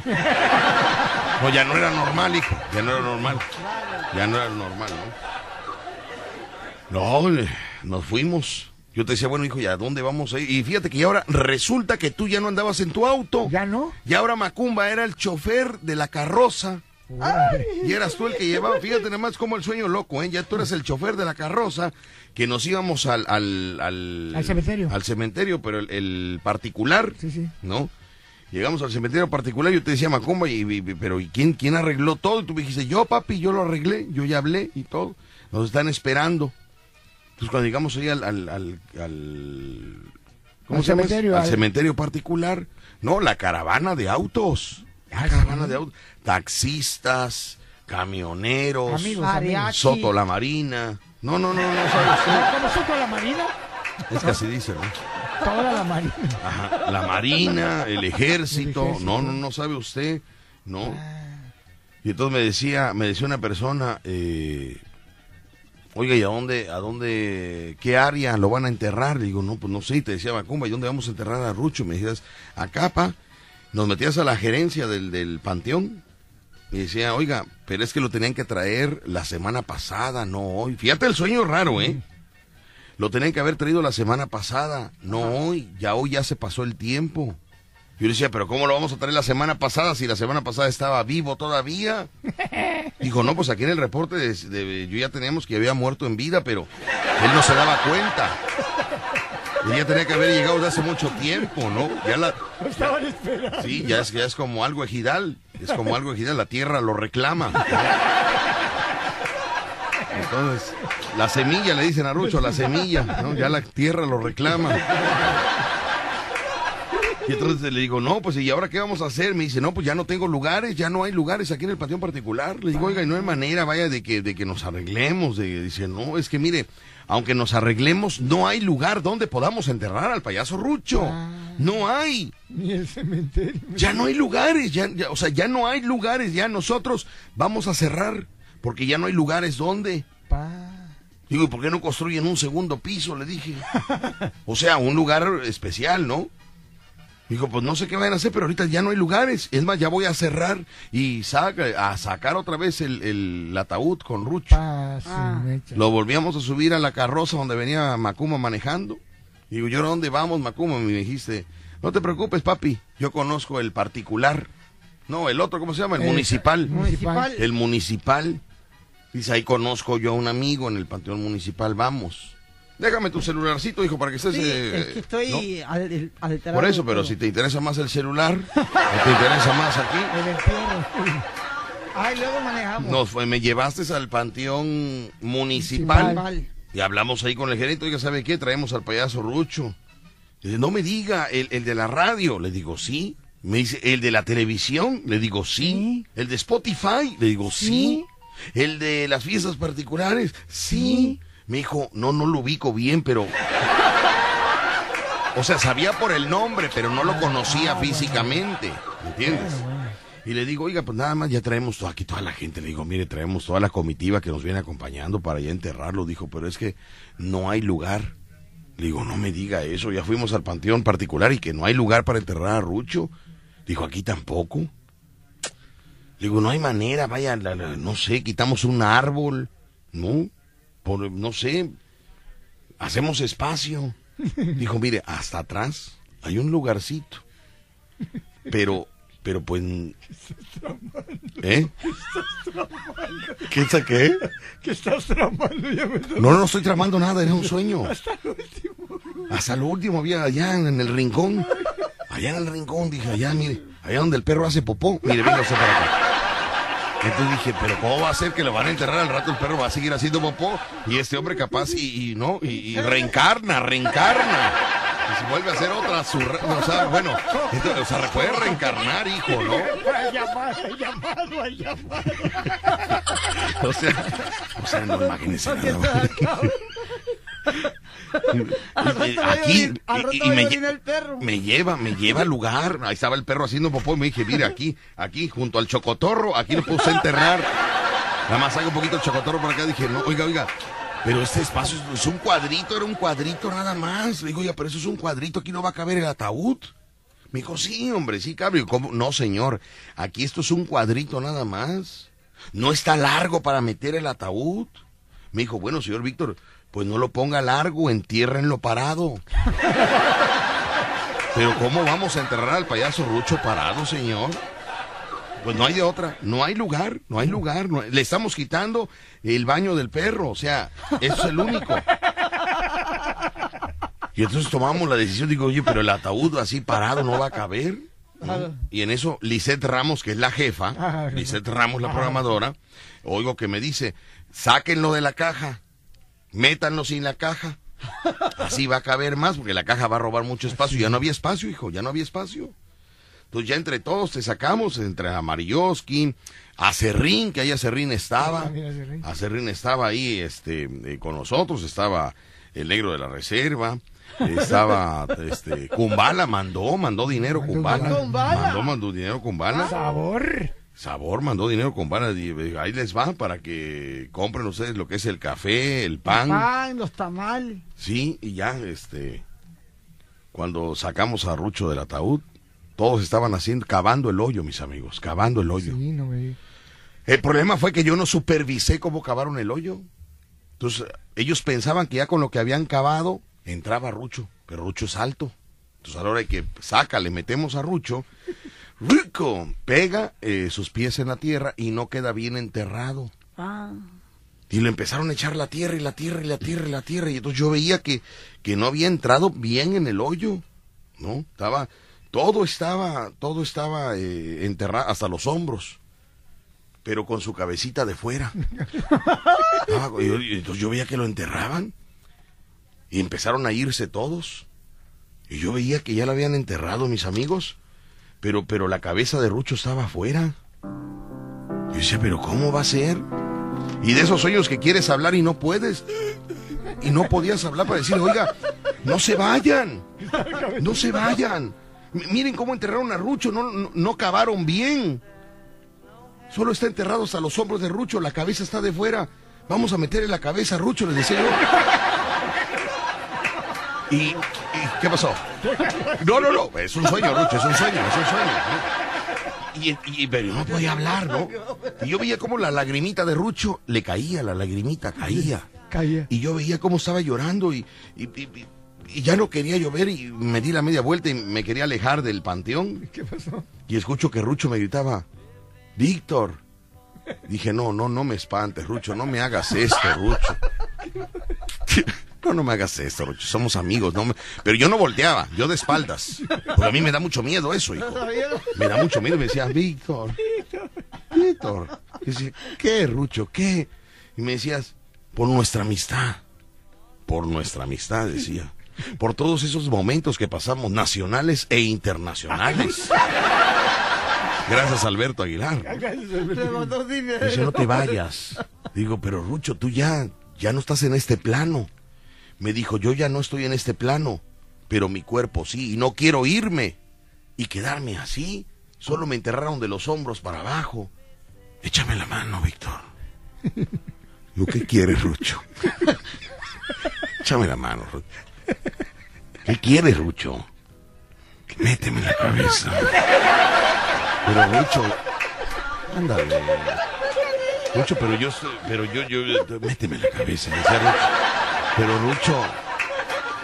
No, ya no era normal, hijo. Ya no era normal. Ya no era normal, ¿no? No, le- nos fuimos. Yo te decía, bueno, hijo, ¿ya dónde vamos a ir? Y fíjate que ahora resulta que tú ya no andabas en tu auto.
¿Ya no?
Y ahora Macumba era el chofer de la carroza. Y eras tú el que llevaba, fíjate nada más como el sueño loco, ¿eh? Ya tú eras el chofer de la carroza, que nos íbamos al... Al, al,
Al cementerio.
Al cementerio, pero el, el particular,
Sí, sí.
¿no? Llegamos al cementerio particular, yo te decía Macumba, y, y- pero ¿y quién, quién arregló todo? Y tú me dijiste, yo papi, yo lo arreglé, yo ya hablé y todo. Nos están esperando. Entonces cuando llegamos ahí al... al, al, al- ¿Cómo
Al
se llama?
cementerio,
al- cementerio particular. No, la caravana de autos. Caravana de autos. Taxistas, camioneros,
Amigos.
Soto la Marina. No, no, no, no sabe usted.
¿Cómo supo la marina?
Es que así dice, ¿no?
Toda la marina.
Ajá, la Marina, el ejército.
El ejército.
No, no, no sabe usted. No. Y entonces me decía, me decía una persona, eh, oiga, ¿y a dónde, a dónde, qué área lo van a enterrar? Le digo, no, pues no sé. Y te decía, Macumba, ¿y dónde vamos a enterrar a Rucho? Me decías, acá, pa. Nos metías a la gerencia del, del panteón. Y decía, oiga, pero es que lo tenían que traer la semana pasada, no hoy. Fíjate el sueño raro, ¿eh? Lo tenían que haber traído la semana pasada, no hoy. Ya hoy ya se pasó el tiempo. Yo le decía, pero ¿cómo lo vamos a traer la semana pasada si la semana pasada estaba vivo todavía? [LAUGHS] Dijo, no, pues aquí en el reporte de, de- yo ya teníamos que había muerto en vida, pero él no se daba cuenta. Ya tenía que haber llegado desde hace mucho tiempo, ¿no? Ya la,
Lo estaban esperando.
Sí, ya es, ya es como algo ejidal. Es como algo ejidal. La tierra lo reclama. Entonces, la semilla, le dicen a Rucho, la semilla, ¿no? Ya la tierra lo reclama. Y entonces le digo, no, pues ¿y ahora qué vamos a hacer? Me dice, no, pues ya no tengo lugares, ya no hay lugares aquí en el panteón particular. Le digo, oiga, y no hay manera, vaya, de que, de que nos arreglemos. De, dice, no, es que mire, aunque nos arreglemos, no hay lugar donde podamos enterrar al payaso Rucho. No hay.
Ni el cementerio.
Ya no hay lugares, ya, ya- o sea, ya no hay lugares, ya nosotros vamos a cerrar, porque ya no hay lugares donde.
Pa.
Digo, ¿y por qué no construyen un segundo piso? Le dije. O sea, un lugar especial, ¿no? Dijo, pues no sé qué van a hacer, pero ahorita ya no hay lugares. Es más, ya voy a cerrar y saca, a sacar otra vez el, el ataúd con Rucho.
Mecha.
Lo volvíamos a subir a la carroza donde venía Macuma manejando. Digo, ¿yo a dónde vamos, Macuma? Y me dijiste, no te preocupes, papi, yo conozco el particular. No, el otro, ¿cómo se llama? El
El
municipal.
municipal.
El municipal. Dice, ahí conozco yo a un amigo en el panteón municipal, vamos. Déjame tu celularcito, hijo, para que estés...
Sí,
eh,
es que estoy
¿no?
al- alterado.
Por eso, pero si te interesa más el celular, o te interesa más aquí, [LAUGHS]
El.
Ay, luego manejamos.
nos fue, me llevaste al panteón municipal.
Mal.
Y hablamos ahí con el gerente, oiga, ¿sabe qué? Traemos al payaso Rucho. Dice, no me diga, el, el de la radio. Le digo, sí. Me dice, ¿el de la televisión? Le digo, sí. ¿El de Spotify? Le digo, sí. ¿El de las fiestas particulares? Sí. Me dijo, no, no lo ubico bien, pero... O sea, sabía por el nombre, pero no lo conocía físicamente. ¿Entiendes? Y le digo, oiga, pues nada más ya traemos todo, aquí toda la gente. Le digo, mire, traemos toda la comitiva que nos viene acompañando para ya enterrarlo. Dijo, pero es que no hay lugar. Le digo, no me diga eso, ya fuimos al panteón particular y que no hay lugar para enterrar a Rucho. Dijo, aquí tampoco. Le digo, no hay manera, vaya, la- la- no sé, quitamos un árbol, ¿no? Por, no sé, hacemos espacio. Dijo, mire, hasta atrás hay un lugarcito. Pero, pero pues... ¿Eh? ¿Qué está qué?
¿Qué estás tramando? Ya me
No, no estoy tramando nada, era un sueño. [LAUGHS]
Hasta el último.
Hasta lo último había allá en el rincón. Allá en el rincón, dije, allá, mire, allá donde el perro hace popó. Mire, venga usted para acá. Entonces dije, pero ¿cómo va a ser que lo van a enterrar al rato? El perro va a seguir haciendo popó. Y este hombre capaz y, y no, y, y reencarna, reencarna. Y se vuelve a hacer otra, su re- o sea, bueno, entonces, o sea, puede reencarnar, hijo, ¿no?
Al llamado, al llamado, al llamado.
O sea, o sea, no imagínense nada.
Al rato
aquí
venir- al rato
y, y
va a
me,
venir
lle-
el perro.
me lleva, me lleva al lugar. Ahí estaba el perro haciendo popó y me dije, mire, aquí, aquí, junto al chocotorro, aquí lo puse a enterrar. Nada más hago un poquito el chocotorro por acá. Dije, no, oiga, oiga, pero este espacio es, un cuadrito, era un cuadrito nada más. Le digo, oiga, pero eso es un cuadrito, aquí no va a caber el ataúd. Me dijo, sí, hombre, sí cabe. ¿Cómo? No, señor, aquí esto es un cuadrito nada más. No está largo para meter el ataúd. Me dijo, bueno, señor Víctor, pues no lo ponga largo, entiérrenlo parado. Pero ¿cómo vamos a enterrar al payaso Rucho parado, señor? Pues no hay de otra, no hay lugar, no hay lugar. no hay- Le estamos quitando el baño del perro, o sea, eso es el único. Y entonces tomamos la decisión, digo, oye, pero el ataúd así parado no va a caber. ¿no? Y en eso, Lisette Ramos, que es la jefa, Lisette Ramos, la programadora, oigo que me dice, sáquenlo de la caja, métanlo sin la caja. Así va a caber más, porque la caja va a robar mucho espacio. Ya no había espacio, hijo, ya no había espacio. Entonces ya entre todos te sacamos, entre Amarilloski, Acerrín, que ahí Acerrín estaba.
Acerrín.
Estaba ahí este, eh, con nosotros, estaba el negro de la reserva, estaba [LAUGHS] este, Kumbala, mandó, mandó dinero Kumbala.
Kumbala.
Mandó, mandó dinero Kumbala.
Sabor.
Sabor mandó dinero Kumbala. y, eh, Ahí les va para que compren ustedes lo que es el café, el pan.
Pan, los tamales.
Sí, y ya, este, cuando sacamos a Rucho del ataúd, todos estaban haciendo, cavando el hoyo, mis amigos, cavando el hoyo.
Sí, no me digas.
El problema fue que yo no supervisé cómo cavaron el hoyo. Entonces, ellos pensaban que ya con lo que habían cavado, entraba Rucho, pero Rucho es alto. Entonces, a la hora que saca, le metemos a Rucho, Rico pega eh, sus pies en la tierra y no queda bien enterrado.
Ah.
Y le empezaron a echar la tierra y la tierra y la tierra y la tierra. Y entonces yo veía que, que no había entrado bien en el hoyo. ¿No? Estaba, todo estaba, todo estaba eh, enterrado, hasta los hombros. Pero con su cabecita de fuera. [LAUGHS] Yo- entonces yo veía que lo enterraban. Y empezaron a irse todos. Y yo veía que ya lo habían enterrado mis amigos. Pero, pero la cabeza de Rucho estaba afuera. Yo decía, pero ¿cómo va a ser? Y de esos sueños que quieres hablar y no puedes. Y no podías hablar para decir, oiga, no se vayan. No se vayan. Miren cómo enterraron a Rucho, no, no, no cavaron bien. Solo está enterrado hasta los hombros de Rucho, la cabeza está de fuera. Vamos a meterle la cabeza a Rucho, les decía yo. ¿Y, y qué pasó? No, no, no, es un sueño, Rucho, es un sueño, es un sueño. ¿no? Y, y- pero no podía hablar, ¿no? Y yo veía cómo la lagrimita de Rucho le caía, la lagrimita caía.
Caía.
Y yo veía cómo estaba llorando y, y- y- y ya no quería llover y me di la media vuelta y me quería alejar del panteón.
¿Qué pasó?
Y escucho que Rucho me gritaba, Víctor. Dije, no, no, no me espantes, Rucho, no me hagas esto, Rucho. [LAUGHS] No, no me hagas esto, somos amigos, no me- Pero yo no volteaba, yo de espaldas. Porque a mí me da mucho miedo eso, hijo. Me da mucho miedo. Me decía, Víctor, Víctor. Y decía, ¿qué, Rucho? ¿Qué? Y me decías, por nuestra amistad. Por nuestra amistad, decía. Por todos esos momentos que pasamos, nacionales e internacionales. Gracias, Alberto Aguilar. Dice, no te vayas. Digo, pero Rucho, tú ya, ya no estás en este plano. Me dijo, yo ya no estoy en este plano, pero mi cuerpo sí, y no quiero irme y quedarme así. Solo me enterraron de los hombros para abajo. Échame la mano, Víctor. [LAUGHS] Digo, ¿qué quieres, Rucho? Échame la mano, Rucho. ¿Qué quieres, Rucho? Méteme en la cabeza. Pero Rucho, ándale. Rucho, pero yo, pero yo, yo, méteme en la cabeza. decía Rucho. Pero Rucho,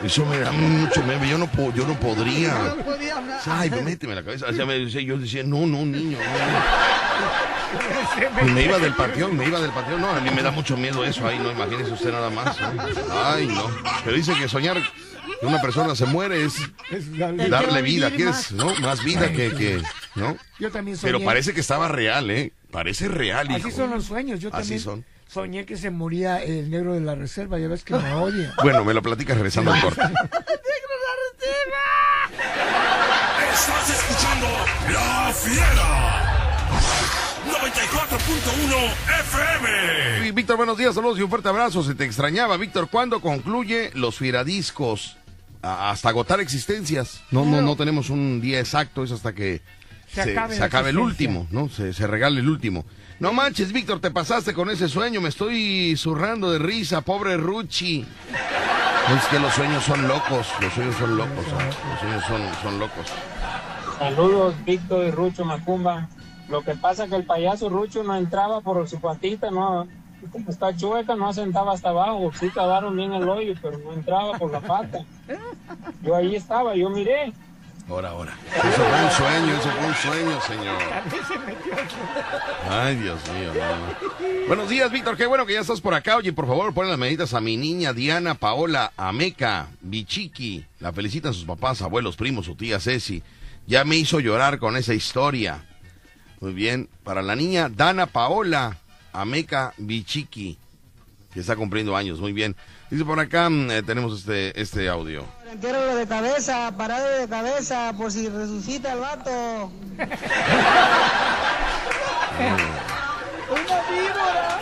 eso me da mucho, me- yo no, po- yo no podría. Ay, pues méteme en la cabeza. O sea, me yo decía, no, no, niño, no. [LAUGHS] Y me iba del panteón, me iba del panteón. No, a mí me da mucho miedo eso. Ay, no, imagínese usted nada más. ¿no? Ay, no. Pero dice que soñar que una persona se muere es darle vida. ¿Quieres? ¿No? Más vida que, que ¿no?
Yo también soñé.
Pero parece que estaba real, ¿eh? Parece real, hijo.
Así son los sueños. Yo
Así
también
son.
Soñé que se moría el negro de la reserva. Ya ves que me odia. [LAUGHS]
Bueno, me lo platicas regresando al corte. [LAUGHS]
Estás escuchando La Fiera. 94.1 FM.
Víctor, buenos días, saludos y un fuerte abrazo. Se te extrañaba, Víctor. ¿Cuándo concluye los Fieradiscos? Hasta agotar existencias. No, no, no tenemos un día exacto, es hasta que
Se
se,
acabe
se
la
acabe el último, ¿no? Se, se regale el último. No manches, Víctor, te pasaste con ese sueño. Me estoy zurrando de risa, pobre Ruchi. Es que los sueños son locos, los sueños son locos, ¿eh? los sueños son, son locos.
Saludos, Víctor y Rucho Macumba. Lo que pasa que el payaso Rucho no entraba por su patita, no, está chueca, no sentaba hasta abajo. Sí cavaron bien el hoyo, pero no entraba por la pata. Yo ahí estaba, yo miré.
Ahora, ahora. Eso fue un sueño, eso fue un sueño, señor. Ay, Dios mío. no. Buenos días, Víctor. Qué bueno que ya estás por acá. Oye, por favor, ponle las medidas a mi niña Diana Paola Ameca Bichiqui. La felicitan sus papás, abuelos, primos, su tía Ceci. Ya me hizo llorar con esa historia. Muy bien. Para la niña Dana Paola Ameca Bichiqui, que está cumpliendo años. Muy bien. Dice por acá, mm, eh, tenemos este, este audio.
Entero de cabeza, parado de cabeza, por si resucita el vato.
¡Una [LAUGHS] víbora!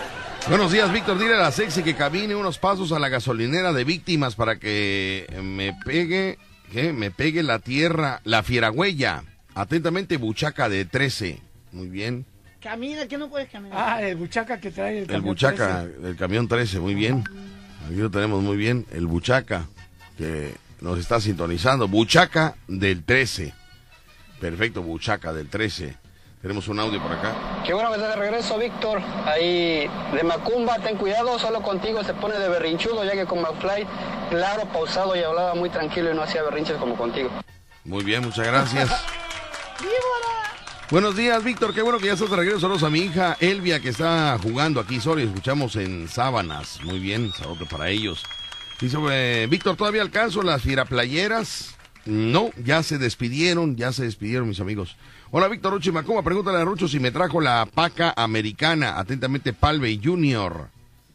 Buenos días, Víctor. Dile a la sexy que camine unos pasos a la gasolinera de víctimas para que me pegue, ¿qué? Me pegue la tierra, la fieragüella. Atentamente, Buchaca de 13. Muy bien.
Camina, que no puedes caminar.
Ah, el buchaca que trae el
El
camión
Buchaca,
13.
el camión 13. Muy bien. Aquí lo tenemos muy bien. El Buchaca, que nos está sintonizando. Buchaca del 13. Perfecto, Buchaca del 13. Tenemos un audio por acá.
Qué bueno que estás de regreso, Víctor. Ahí de Macumba, ten cuidado, solo contigo se pone de berrinchudo, ya que con McFly, claro, pausado y hablaba muy tranquilo y no hacía berrinches como contigo.
Muy bien, muchas gracias. [LAUGHS] Buenos días, Víctor. Qué bueno que ya estás de regreso. Saludos a mi hija Elvia, que está jugando aquí. Sorry, escuchamos en Sábanas. Muy bien, saludos para ellos. Dice, eh, Víctor, ¿todavía alcanzo las fieraplayeras? No, ya se despidieron, ya se despidieron mis amigos. Hola, Víctor Rucho y Macumba. Pregúntale a Rucho si me trajo la paca americana. Atentamente, Palve Junior.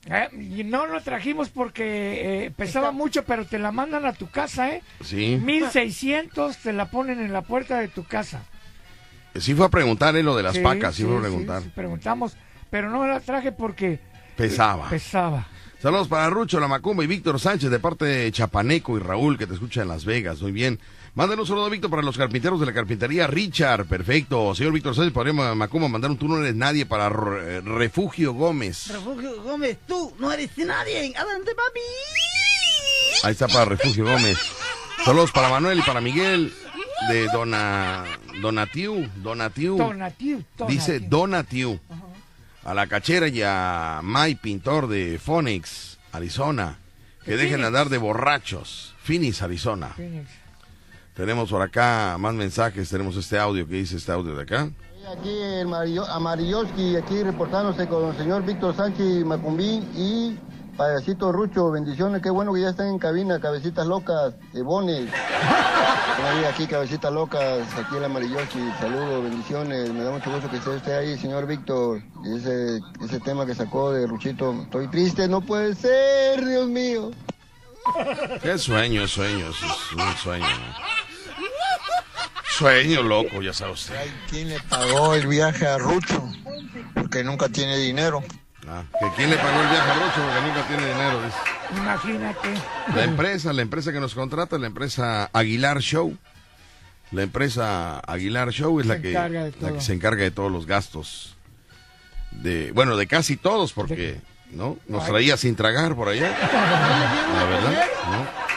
Eh, y no lo trajimos porque eh, pesaba mucho, pero te la mandan a tu casa, ¿eh?
Sí.
1600 te la ponen en la puerta de tu casa.
Sí fue a preguntar eh, lo de las
Sí,
pacas, sí,
sí,
fue a
sí,
preguntar.
sí, preguntamos, pero no la traje porque
Pesaba.
pesaba.
Saludos para Rucho, la Macumba y Víctor Sánchez de parte de Chapaneco y Raúl que te escucha en Las Vegas. Muy bien. Mándale un saludo, Víctor, para los carpinteros de la carpintería Richard. Perfecto. Señor Víctor Sánchez, podría Macumba mandar un tú no eres nadie para Re- Refugio Gómez.
Refugio Gómez, tú no eres nadie. Adelante, papi.
Ahí está para Refugio Gómez. Saludos para Manuel y para Miguel de Dona Donatiu. Donatiu.
Donatiu,
Dice Donatiu. A la cachera y a May Pintor de Phoenix, Arizona. Que
De
dejen
Phoenix.
andar de borrachos. Phoenix, Arizona.
Phoenix.
Tenemos por acá más mensajes. Tenemos este audio. ¿Qué dice este audio de acá?
Aquí el Amarilloski, aquí reportándose con el señor Víctor Sánchez Macumbín y Payasito Rucho. Bendiciones, qué bueno que ya están en cabina, cabecitas locas, de Bones. Ahí, aquí, cabecitas locas, aquí el Amarilloski. Saludos, bendiciones. Me da mucho gusto que esté usted ahí, señor Víctor. Ese, ese tema que sacó de Ruchito. Estoy triste, no puede ser, Dios mío.
Qué sueño, es sueño. Es un sueño. Sueño loco, ya sabe usted.
¿Quién le pagó el viaje a Rucho? Porque nunca tiene dinero.
Ah, que quién le pagó el viaje a Rocho porque nunca tiene dinero. dice.
Imagínate.
La empresa, la empresa que nos contrata, la empresa Aguilar Show. La empresa Aguilar Show es la que, la se encarga de todos los gastos. De, bueno, de casi todos, porque ¿no? nos traía sin tragar por allá. [LAUGHS] La verdad, ¿no?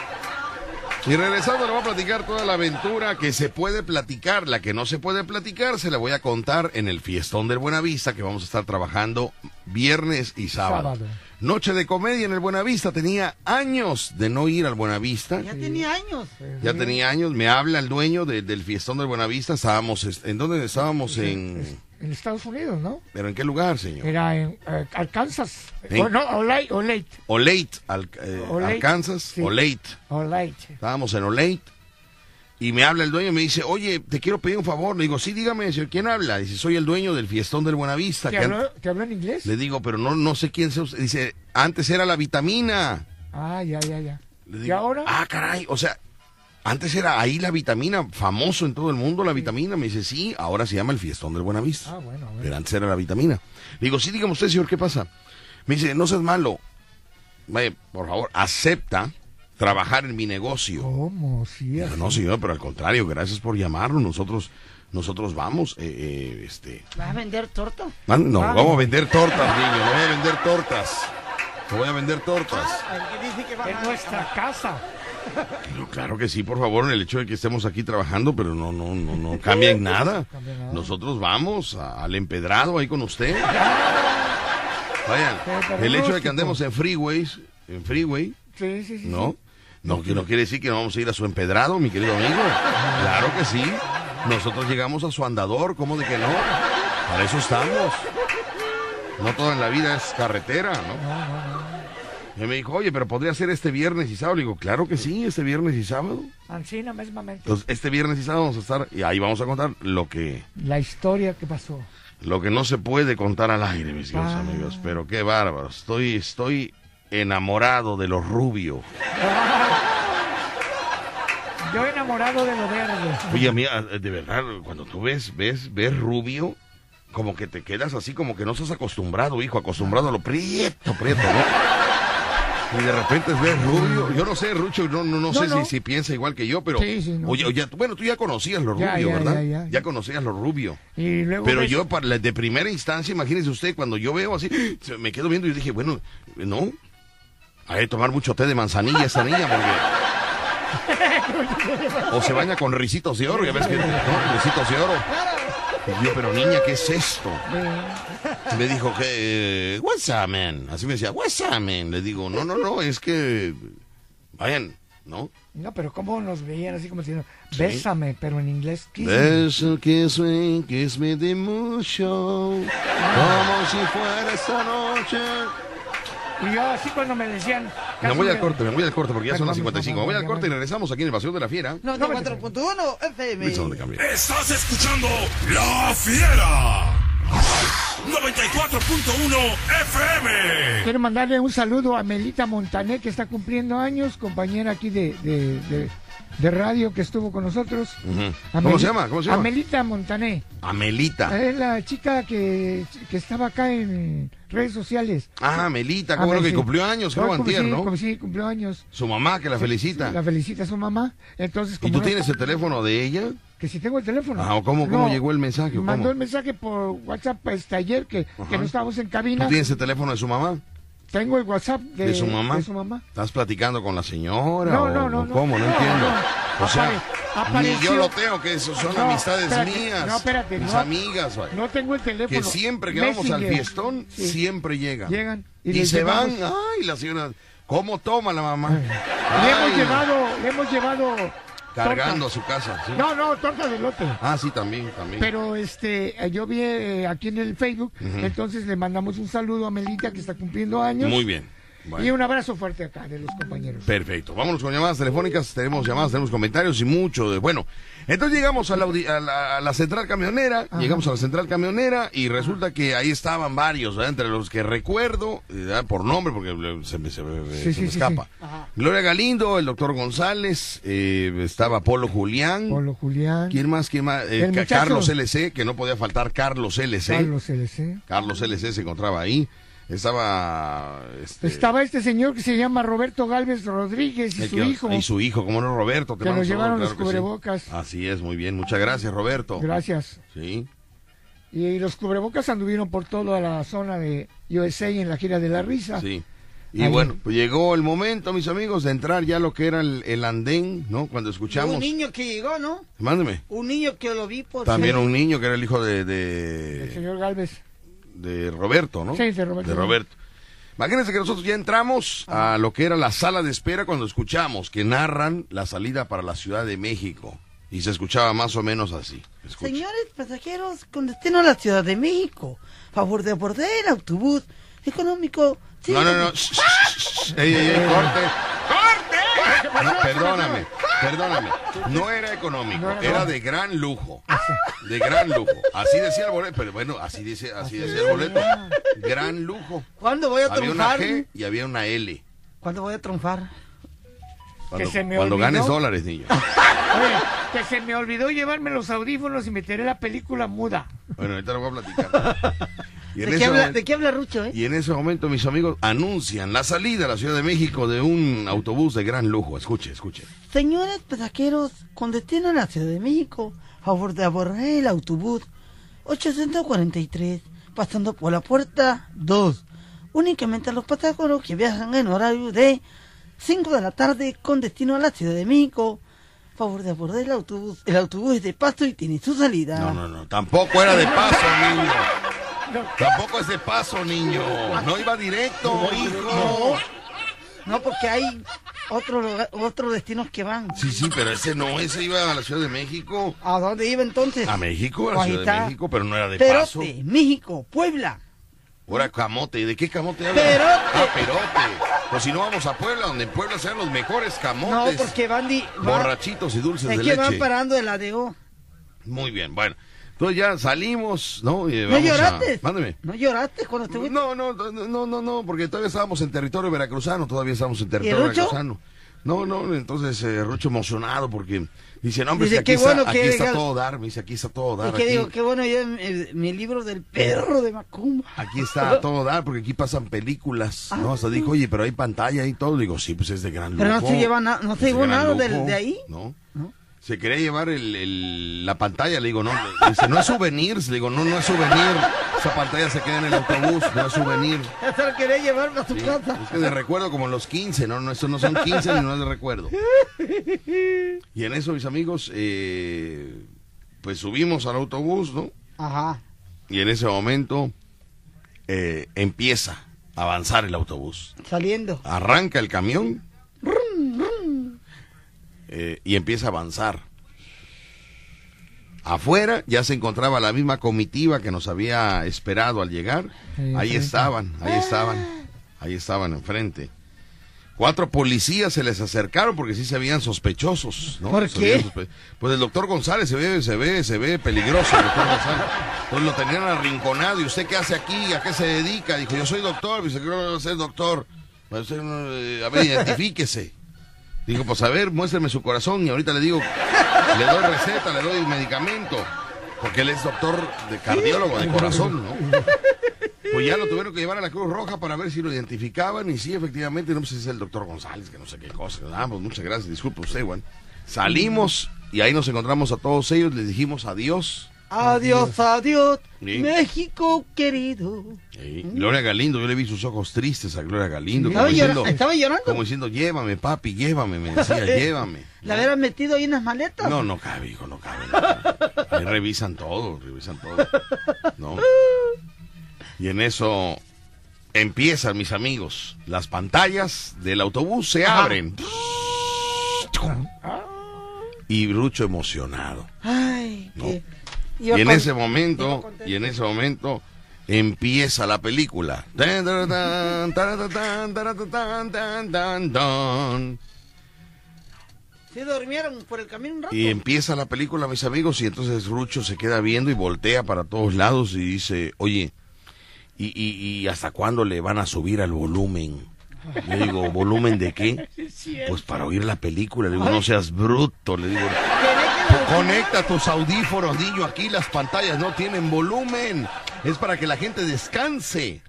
Y regresando le voy a platicar toda la aventura que se puede platicar, la que no se puede platicar se la voy a contar en el fiestón del Buenavista que vamos a estar trabajando viernes y sábado.
Sábado.
Noche de comedia en el Buenavista, tenía años de no ir al Buenavista.
Ya tenía años.
Ya tenía años, me habla el dueño de- del fiestón del Buenavista, estábamos, est- ¿en dónde estábamos? En,
En Estados Unidos, ¿no?
¿Pero en qué lugar, señor?
Era en eh, Arkansas.
Sí.
O, no, Olate. Olate.
Olate, Al- eh,
Olate,
Arkansas,
sí.
Olate.
Olate.
Estábamos en Olate. Y me habla el dueño y me dice, oye, te quiero pedir un favor. Le digo, sí, dígame, señor, ¿quién habla? Dice, soy el dueño del fiestón del Buenavista.
¿Te habló, te habló en inglés?
Le digo, pero no, no sé quién sea usted. Dice, antes era la vitamina.
Ah, ya, ya, ya.
Le
¿Y ahora?
Ah, caray, o sea, antes era ahí la vitamina, famoso en todo el mundo la vitamina. Me dice, sí, ahora se llama el fiestón del Buenavista.
Ah, bueno, bueno.
Pero antes era la vitamina. Le digo, sí, dígame usted, señor, ¿qué pasa? Me dice, no seas malo. Vaya, por favor, acepta trabajar en mi negocio.
¿Cómo? Sí,
Digo,
así.
no, señor, pero al contrario, gracias por llamarnos. Nosotros, nosotros vamos, eh, eh, este...
¿Vas a vender torta?
ah, No,
Ah.
vamos a vender tortas, niño, no voy a vender tortas. No voy a vender tortas.
En nuestra casa.
Claro que sí, por favor, en el hecho de que estemos aquí trabajando, pero no, no, no, no cambia en nada. Nosotros vamos a- al empedrado ahí con usted. Vayan, el hecho de que andemos en freeways, en freeway,
Sí, sí, sí.
¿no? No, que no quiere decir que no vamos a ir a su empedrado, mi querido amigo. Claro que sí. Nosotros llegamos a su andador, ¿cómo de que no? Para eso estamos. No todo en la vida es carretera, ¿no? Y me dijo, oye, pero podría ser este viernes y sábado. Le digo, claro que sí, este viernes y sábado.
Ancina mismamente.
Entonces, este viernes y sábado vamos a estar, y ahí vamos a contar lo que,
La historia que pasó.
lo que no se puede contar al aire, mis queridos
Ah.
amigos. Pero qué bárbaro. Estoy, estoy enamorado de los rubios. [LAUGHS]
Yo enamorado de lo verde.
Oye, amiga, de verdad, cuando tú ves, ves, ves rubio, como que te quedas así, como que no estás acostumbrado, hijo, acostumbrado a lo prieto, prieto, ¿no? [LAUGHS] Y de repente ves rubio, yo no sé, Rucho, no, no, no,
No,
sé
no.
Si, si piensa igual que yo, pero,
Sí, sí, no,
oye, bueno, tú ya conocías lo
Ya,
rubio,
ya,
¿verdad?
ya, ya.
conocías lo rubio.
Y luego
Pero
ves-
yo, para de primera instancia, imagínese usted, cuando yo veo así, me quedo viendo y dije, bueno, no, hay que tomar mucho té de manzanilla esta niña, porque... [LAUGHS] O se baña con risitos de oro, ya ves que... ¿no? Risitos de oro. Y yo, pero niña, ¿qué es esto? Me dijo que... What's up, man? Así me decía, what's up, man? Le digo, no, no, no, es que... Vayan, ¿no?
No, pero cómo nos veían así como diciendo, bésame, pero en inglés. kiss me".
Beso, kiss me, kiss me de mucho, como si fuera esta noche.
Y yo así cuando me decían...
Me
casi
voy al corte, me voy al corte porque ya son las
Vamos,
55. Me voy al corte y regresamos aquí en el Paseo de la Fiera.
94.1 FM.
Estás escuchando La Fiera. 94.1 FM.
Quiero mandarle un saludo a Melita Montané, que está cumpliendo años, compañera aquí de, de, de- de radio que estuvo con nosotros.
Ujú.
Ameli-
¿Cómo se llama? ¿Cómo se llama?
Amelita Montané.
Amelita.
Es la chica que, que estaba acá en redes sociales.
Ah, Amelita, qué bueno
Amel-
que
sí.
cumplió años, creo antier,
sí,
¿no?
cum- Sí, cumplió años.
Su mamá que la felicita.
La felicita a su mamá. Entonces,
¿Y
como
tú
no-
tienes el teléfono de ella?
Que si tengo el teléfono.
Ah, ¿o ¿cómo, cómo
No,
llegó el mensaje? o
Mandó
¿Cómo?
el mensaje por WhatsApp este ayer que, que no estábamos en cabina.
¿Tú tienes el teléfono de su mamá?
Tengo el WhatsApp de,
¿De su mamá?
de su mamá.
¿Estás platicando con la señora?
No,
o-
no, no.
¿Cómo? No,
No,
entiendo. O sea,
Apare-
ni yo
apareció-
lo tengo, que eso son
No,
amistades
espérate,
mías.
no, espérate,
mis
no.
amigas, vaya.
No tengo el teléfono.
Que siempre que vamos al fiestón,
Sí.
siempre llegan.
Llegan. Y
se
llevamos-
van. Ay, la señora. ¿Cómo toma la mamá?
Le
Ay,
hemos llevado, le hemos llevado.
Cargando a su casa. ¿sí?
No, no, torta de lote.
Ah, sí, también, también.
Pero este, yo vi eh, aquí en el Facebook, entonces le mandamos un saludo a Melita que está cumpliendo años.
Muy bien. Bueno.
Y un abrazo fuerte acá de los compañeros.
Perfecto. Vámonos con llamadas telefónicas. Tenemos llamadas, tenemos comentarios y mucho de. Bueno, entonces llegamos a la, audi- a la, a la central camionera. Llegamos a la central camionera y resulta que ahí estaban varios, ¿verdad? entre los que recuerdo, ¿verdad? por nombre, porque se me, se me-
Sí,
se
sí,
me
sí,
escapa. Gloria Galindo, el doctor González, eh, estaba Polo Julián.
Polo Julián.
¿Quién más? ¿Quién más? Eh. Carlos LC, que no podía faltar Carlos LC.
Carlos LC.
Carlos LC se encontraba ahí. Estaba. este,
Estaba este señor que se llama Roberto Galvez Rodríguez y su
que-
hijo.
Y su hijo, como no, Roberto. te
Que nos llevaron los
sí.
cubrebocas.
Así es, muy bien. Muchas gracias, Roberto.
Gracias.
Sí.
Y los cubrebocas anduvieron por toda la zona de USA en la gira de la risa.
Sí. Y
Ahí.
bueno, pues llegó el momento, mis amigos, de entrar ya a lo que era el, el andén, ¿no? Cuando escuchamos.
Un niño que llegó, ¿no?
Mándeme.
Un niño que lo vi por...
También
sí.
un niño que era el hijo de, de,
El señor Galvez.
De Roberto, ¿no?
Sí, de Roberto.
De Roberto. Imagínense que nosotros ya entramos a lo que era la sala de espera cuando escuchamos que narran la salida para la Ciudad de México. Y se escuchaba más o menos así. Escucha.
Señores pasajeros con destino a la Ciudad de México, favor de abordar el autobús económico.
No, no, no. shh, shh, shh. Ey, ey, ey, [LAUGHS] corte. ¡Corte! No, perdóname, [LAUGHS] perdóname. No era económico, era de gran lujo. De gran lujo. Así decía el boleto, pero bueno, así dice, así decía el boleto. Gran lujo.
¿Cuándo voy a
Había una
triunfar?
G y había una L.
¿Cuándo voy a triunfar?
Cuando,
se me
cuando
olvidó.
ganes dólares, niño.
Oye, que se me olvidó llevarme los audífonos y meteré la película muda.
Bueno, ahorita lo voy a platicar. [LAUGHS] Y en
¿De
ese
qué, habla,
momento-
¿De qué habla Rucho, eh?
Y en ese momento mis amigos anuncian la salida a la Ciudad de México de un autobús de gran lujo. Escuche, escuche.
Señores pasajeros con destino a la Ciudad de México, favor de abordar el autobús 843, pasando por la puerta 2. Únicamente a los pasajeros que viajan en horario de 5 de la tarde con destino a la Ciudad de México. Favor de abordar el autobús. El autobús es de paso y tiene su salida.
No, no, no, tampoco era de paso, [LAUGHS] niño. Tampoco es de paso, niño. No iba directo, hijo.
No, porque hay otros otros destinos que van.
Sí, sí, pero ese no, ese iba a la Ciudad de México.
¿A dónde iba entonces?
A México, a la Ciudad de. México, pero no era de
Perote,
paso.
México, Puebla.
Ahora camote, ¿y de qué camote hablas?
Perote.
Ah, perote. Pues si no vamos a Puebla, donde en Puebla sean los mejores
No,
camotes.
porque van... Di, van-
Borrachitos y dulces
es
de
que van parando de la DO.
Muy bien, bueno. Entonces ya salimos, ¿no? Y
¿No
a-
lloraste?
Mándeme.
¿No lloraste cuando te fuiste?
No, no, no, no, no, no, porque todavía estábamos en territorio veracruzano, todavía estábamos en territorio veracruzano. No, no, entonces eh, Rucho emocionado porque dice, no, hombre,
Dice,
que aquí,
qué
está,
bueno que
aquí está todo dar, me dice, aquí está todo dar.
Es que
aquí,
digo, qué bueno, yo en mi libro del perro de Macumba.
aquí está [LAUGHS] todo dar, porque aquí pasan películas, ¿no? Hasta dijo, oye, pero hay pantalla y todo. Digo, sí, pues es de gran lujo.
Pero no se lleva na- no se
de
llevó nada
lujo,
de ahí.
¿No? Se quería llevar el, el- la pantalla, le digo, no, le dice, no es souvenirs, le digo, no, no es souvenir, esa pantalla se queda en el autobús, no es souvenir.
Eso lo quería llevar a su
Sí,
casa.
Es que de recuerdo como los 15, no, no, eso no son 15 ni no es de recuerdo. [LAUGHS] Y en eso, mis amigos, eh, pues subimos al autobús, ¿no?
Ajá.
Y en ese momento eh, empieza a avanzar el autobús.
Saliendo.
Arranca el camión eh, y empieza a avanzar. Afuera ya se encontraba la misma comitiva que nos había esperado al llegar. Ahí estaban, ahí estaban, ahí estaban enfrente. Cuatro policías se les acercaron porque sí se veían sospechosos, ¿no?
¿Por qué?
sospe- Pues el doctor González se ve, se ve, se ve peligroso, el doctor González. Entonces lo tenían arrinconado. ¿Y usted qué hace aquí? ¿A qué se dedica? Dijo, yo soy doctor. Dice, ¿qué va a ser doctor? Pues eh, a ver, identifíquese. Digo, pues a ver, muéstreme su corazón y ahorita le digo, le doy receta, le doy medicamento. Porque él es doctor de cardiólogo de corazón, ¿no? Pues ya lo tuvieron que llevar a la Cruz Roja para ver si lo identificaban y sí, efectivamente, no sé si es el doctor González, que no sé qué cosa. Ah, pues muchas gracias, disculpe usted, Juan. Salimos y ahí nos encontramos a todos ellos, les dijimos adiós.
Adiós, adiós,
Sí.
México querido.
Sí, Gloria Galindo, yo le vi sus ojos tristes a Gloria Galindo.
Estaba
como diciendo,
estaba llorando.
Como diciendo, llévame, papi, llévame, me decía, [LAUGHS] llévame.
¿La hubieran metido ahí en las maletas?
No, no cabe, hijo, no cabe. no. Ahí revisan todo, revisan todo. ¿no? Y en eso empiezan, mis amigos, las pantallas del autobús se abren. Y Rucho emocionado.
Ay,
No.
qué...
Y en ese momento, y en ese momento empieza la película. Y empieza la película, mis amigos, y entonces Rucho se queda viendo y voltea para todos lados y dice, oye, ¿y, y, y hasta cuándo le van a subir al volumen? Yo digo, ¿volumen de qué? Pues para oír la película. Le digo, no seas bruto. Le digo, conecta tus audífonos, niño. Aquí las pantallas no tienen volumen. Es para que la gente descanse.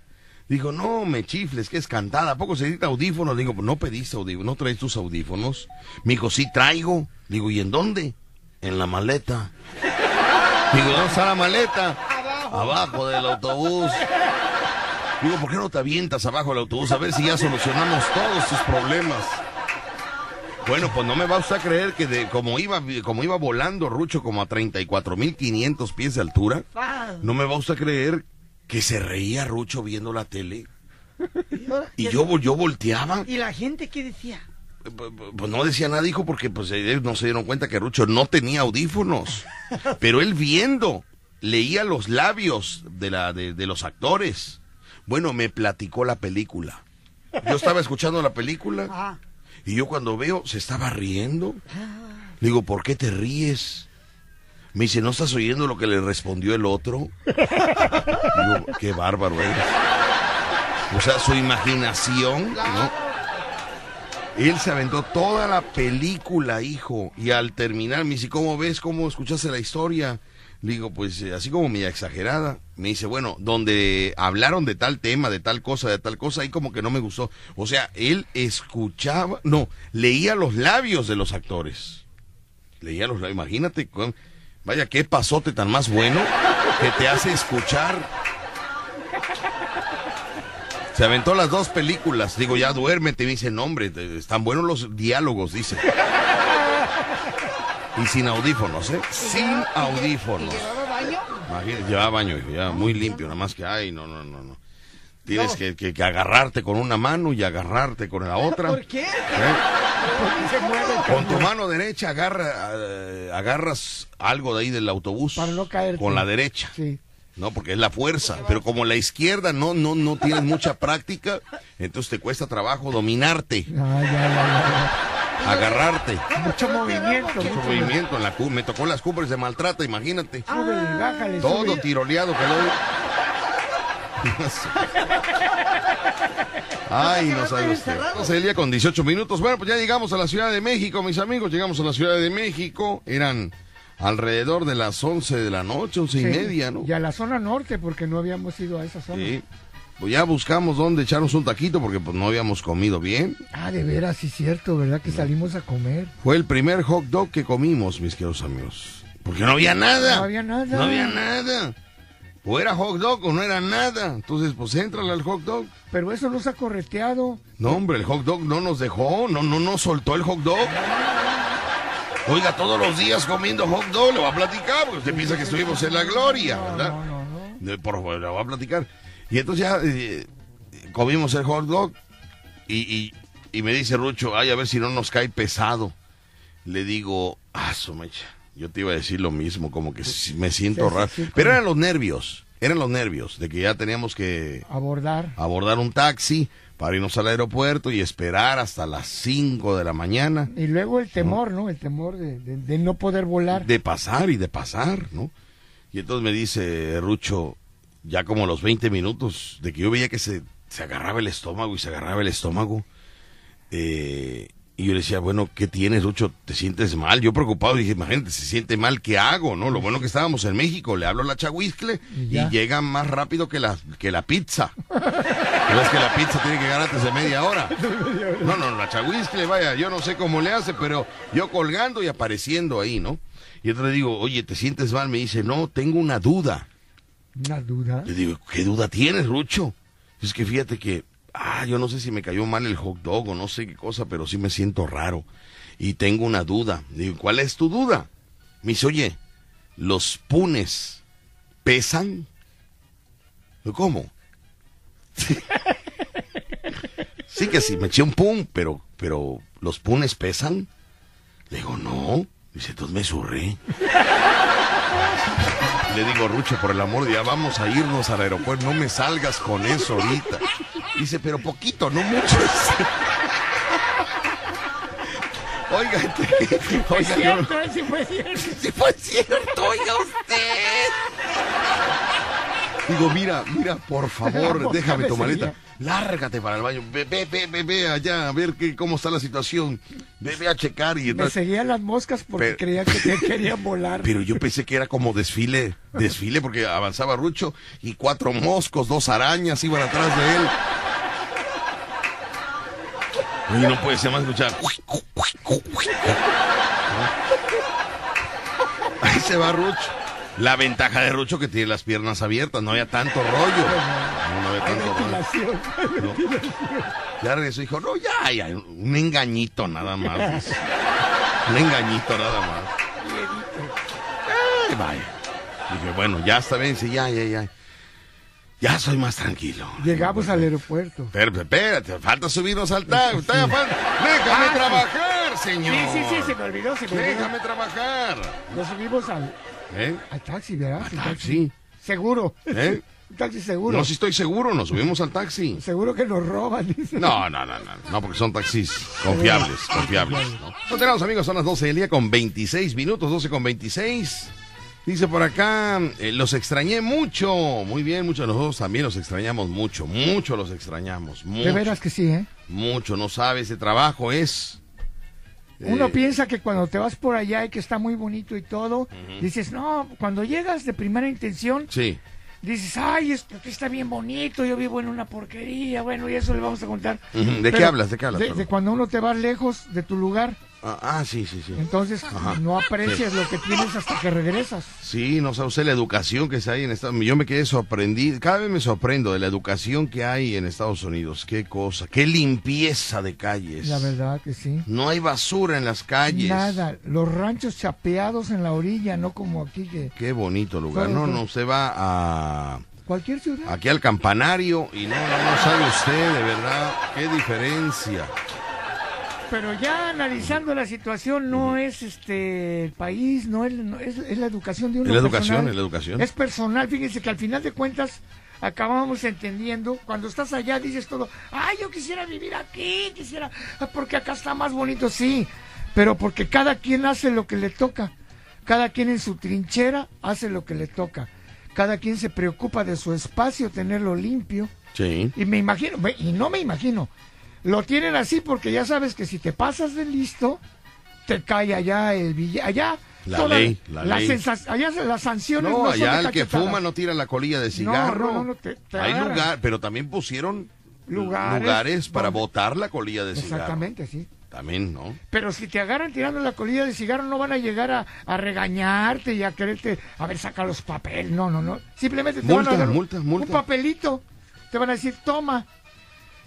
Digo, no me chifles, que es cantada. ¿A poco se necesita audífonos? Digo, no pediste audífonos, no traes tus audífonos. Me dijo, sí traigo. Digo, ¿y en dónde? En la maleta. Digo, ¿dónde está la maleta? Abajo del autobús. Digo, ¿por qué no te avientas abajo del autobús a ver si ya solucionamos todos tus problemas? Bueno, pues no me va usted a creer que de, como iba como iba volando Rucho como a 34.500 pies de altura, no me va usted a creer que se reía Rucho viendo la tele. Y yo, yo volteaba.
¿Y la gente qué decía?
Pues no decía nada, hijo, porque pues ellos no se dieron cuenta que Rucho no tenía audífonos. [LAUGHS] Pero él viendo, leía los labios de, la, de, de los actores. Bueno, me platicó la película. Yo estaba escuchando la película
Ah.
Y yo cuando veo se estaba riendo. Le digo, ¿por qué te ríes? Me dice, ¿no estás oyendo lo que le respondió el otro? [LAUGHS] Digo, qué bárbaro eres. O sea, su imaginación, ¿no? Él se aventó toda la película, hijo, y al terminar me dice, ¿cómo ves? ¿Cómo escuchaste la historia? Digo, pues eh, así como media exagerada. Me dice, bueno, donde hablaron de tal tema, de tal cosa, de tal cosa, ahí como que no me gustó. O sea, él escuchaba, no, leía los labios de los actores. Leía los labios, imagínate, vaya, qué pasote tan más bueno que te hace escuchar. Se aventó las dos películas. Digo, ya duérmete. Me dice, no, hombre, están buenos los diálogos, dice. Y sin audífonos, ¿eh? Sin audífonos.
¿Llevaba baño?
Imagínate, llevaba baño, hijo, ya muy limpio, nada más que, ay, no, no, no, no. Tienes que, que- que agarrarte con una mano y agarrarte con la otra.
¿Por qué?
¿eh?
Se mueve
Con tu mano derecha agarra, eh, agarras algo de ahí del autobús.
Para no caerte.
Con la derecha.
Sí.
No, porque es la fuerza. Pero como la izquierda no, no, no tienes mucha práctica, entonces te cuesta trabajo dominarte,
Ah, ya, ya,
agarrarte.
Mucho movimiento.
Mucho movimiento en la cu- Me tocó las cumbres de maltrata, imagínate.
Súbele y bájale.
Todo
súbele.
tiroleado quedó. [LAUGHS] Ay, no sabe usted. El día con 18 minutos. Bueno, pues ya llegamos a la Ciudad de México, mis amigos. Llegamos a la Ciudad de México. Eran alrededor de las 11 de la noche, 11 y
Sí.
media, ¿no?
Y a la zona norte, porque no habíamos ido a esa zona.
Sí. Pues ya buscamos dónde echarnos un taquito porque pues no habíamos comido bien.
Ah, de veras, sí es cierto, ¿verdad? Que salimos a comer.
Fue el primer hot dog que comimos, mis queridos amigos. Porque no había nada.
No había nada.
No había nada. O era hot dog o no era nada. Entonces, pues entrale al hot dog.
Pero eso nos ha correteado.
No, hombre, el hot dog no nos dejó, no, no nos soltó el hot dog. Oiga, todos los días comiendo hot dog, le voy a platicar, porque usted piensa que estuvimos en la gloria, ¿verdad? Eh, Por favor, le voy a platicar. Y entonces ya eh, comimos el hot dog y, y, y me dice Rucho, ay, a ver si no nos cae pesado. Le digo, ah, mecha, yo te iba a decir lo mismo, como que me siento
Sí,
raro.
sí,
Pero eran los nervios, eran los nervios de que ya teníamos que
Abordar.
abordar un taxi para irnos al aeropuerto y esperar hasta las 5 de la mañana
Y luego el temor, ¿no? El temor de, de- de no poder volar.
de pasar y de pasar, ¿no? Y entonces me dice Rucho, ya como a los 20 minutos, de que yo veía que se, se agarraba el estómago y se agarraba el estómago, eh, y yo le decía, bueno, ¿qué tienes, Rucho? ¿Te sientes mal? Yo preocupado, dije, imagínate, se siente mal, ¿qué hago, no? Lo bueno que estábamos en México, le hablo a la chahuizcle
Y
y, llega más rápido que la, que la pizza. ¿No es que la pizza tiene que llegar antes de media hora? No, no, la chahuizcle, vaya, yo no sé cómo le hace, pero yo colgando y apareciendo ahí, ¿no? Y entonces le digo, oye, ¿te sientes mal? Me dice, no, tengo una duda.
Una duda.
Le digo, ¿qué duda tienes, Rucho? Es que fíjate que, ah, yo no sé si me cayó mal el hot dog o no sé qué cosa, pero sí me siento raro. Y tengo una duda. Le digo, ¿cuál es tu duda? Me dice, oye, ¿los punes pesan? ¿Cómo? [LAUGHS] Sí que sí, me eché un pun, pero, pero ¿los punes pesan? Le digo, no. Dice, entonces me surré. Le digo, Rucho, por el amor de Dios, vamos a irnos al aeropuerto, no me salgas con eso ahorita. Dice, pero poquito, no mucho. [LAUGHS] Oiga, este,
Fue
oiga, yo-
sí fue cierto.
Sí fue cierto, oiga usted. Digo, mira, mira, por favor,
Vamos,
déjame tu maleta. Lárgate para el baño. Ve, ve, ve, ve, ve allá a ver cómo está la situación. Ve, ve a checar y
Me
entonces-
seguían las moscas porque creía que te querían volar. [LAUGHS]
Pero yo pensé que era como desfile, desfile, porque avanzaba Rucho y cuatro moscos, dos arañas iban atrás de él. Y no puede ser más escuchar. Ahí se va Rucho. La ventaja de Rucho que tiene las piernas abiertas, no había tanto rollo. No, no había tanto rollo. No. Ya regresó y dijo, no, ya, ya, un engañito nada más. dice. Un engañito nada más. Ay, vaya. Dije, bueno, ya está bien, sí, ya, ya, ya. Ya soy más tranquilo.
Llegamos al aeropuerto.
Pero, espérate, falta subirnos al taxi. Déjame
Ah, sí.
trabajar, señor.
Sí, sí, sí, se me olvidó, se me olvidó.
Déjame trabajar.
Nos subimos al,
¿Eh?
al taxi, ¿verdad? Al
taxi.
Seguro.
¿Eh?
Un taxi seguro.
No, si estoy seguro, nos subimos al taxi.
Seguro que nos roban, dice.
No, no, no, no, no, porque son taxis confiables, confiables. ¿no? Tenemos amigos, son las 12 del día con 26 minutos, 12 con 26. Dice por acá, eh, los extrañé mucho. Muy bien, muchos de nosotros también los extrañamos mucho, mucho los extrañamos. Mucho,
De veras que sí, ¿eh?
mucho, no sabes, ese trabajo es...
Uno
eh,
piensa que cuando te vas por allá y que está muy bonito y todo, dices, no, cuando llegas de primera intención,
Sí,
dices, ay, esto aquí está bien bonito, yo vivo en una porquería, bueno, y eso le vamos a contar.
¿de qué hablas? ¿De qué hablas,
De, cuando uno te vas lejos de tu lugar,
ah, ah, sí, sí, sí.
entonces
Ajá.
no aprecias lo que tienes hasta que regresas.
Sí, no sabe usted la educación que hay en Estados Unidos. Yo me quedé sorprendido, cada vez me sorprendo de la educación que hay en Estados Unidos. Qué cosa, qué limpieza de calles.
La verdad que sí.
No hay basura en las calles.
Nada, los ranchos chapeados en la orilla, no como aquí que
Qué bonito lugar. No, no, usted va a
cualquier ciudad.
aquí al campanario y no, no, no sabe usted de verdad qué diferencia.
Pero ya analizando la situación, no es este el país, no es, no es, es la educación de uno.
Es la educación,
personal.
es la educación.
Es personal, fíjense que al final de cuentas acabamos entendiendo, cuando estás allá dices todo, ay, yo quisiera vivir aquí, quisiera, ah, porque acá está más bonito, sí, pero porque cada quien hace lo que le toca, cada quien en su trinchera hace lo que le toca, cada quien se preocupa de su espacio, tenerlo limpio.
Sí.
Y me imagino, y no me imagino, lo tienen así porque ya sabes que si te pasas de listo, te cae allá el billete, allá.
La
toda-
ley, la ley.
allá las sanciones no,
No, allá el que fuma no tira la colilla de cigarro.
No, no, te- te
Hay lugar, pero también pusieron
Lugares
lugares, para
donde-
botar la colilla de cigarro.
Exactamente, sí.
También, ¿no?
Pero si te agarran tirando la colilla de cigarro, no van a llegar a, a regañarte y a quererte, a ver, saca los papeles. No, no, no. Simplemente te
Multa,
van a dar
multa.
un papelito. Te van a decir, toma.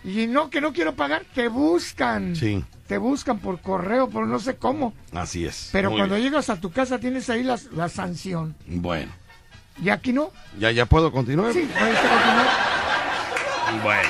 Y no, que no quiero pagar, te buscan.
Sí,
Te buscan por correo, por no sé cómo.
así es.
Pero
Muy
cuando
bien.
llegas a tu casa tienes ahí la, la sanción.
Bueno,
Y aquí no.
¿ya, ya puedo continuar?
Sí, puedes continuar.
Bueno.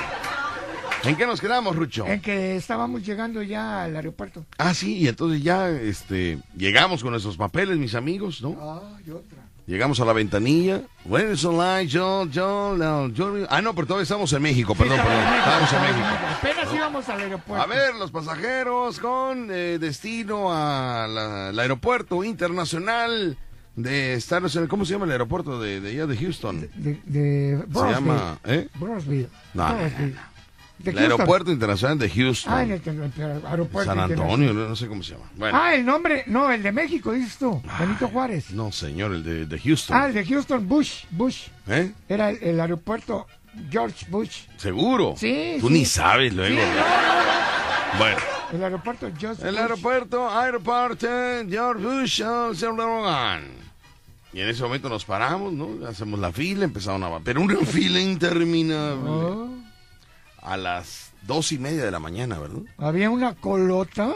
¿En qué nos quedamos, Rucho?
En que estábamos llegando ya al aeropuerto.
Ah, sí, y entonces ya este, llegamos con nuestros papeles, mis amigos, ¿no?
Ay, otra.
Llegamos a la ventanilla. Bueno, es online, yo, yo, no, yo- Ah, no, pero todavía estamos en México, perdón, perdón.
en México,
Estamos en México.
México. Apenas
¿no?
íbamos al aeropuerto.
A ver, los pasajeros con eh, destino al aeropuerto internacional de Estados Unidos. ¿Cómo se llama el aeropuerto de, de allá de Houston?
De, de
Se llama, ¿eh?
Brownsville.
No, no.
De
El
Houston.
aeropuerto internacional de Houston.
Ah, en el, en el aeropuerto.
San. Antonio, no, sé cómo se llama. Bueno,
Ah, el nombre, no, el de México, dices tú. Benito Juárez.
no, señor, el de, de Houston.
Ah, el de Houston, Bush, Bush.
¿Eh?
Era el, el aeropuerto George Bush.
¿Seguro?
Sí,
Tú
sí.
ni sabes luego.
Sí,
¿no? Bueno.
El aeropuerto George
El
Bush.
aeropuerto, aeropuerto, George Bush, oh. Y en ese momento nos paramos, ¿no? Hacemos la fila, empezaron a... Pero una [LAUGHS] fila interminable.
Oh,
A las dos y media de la mañana, ¿verdad?
había una colota.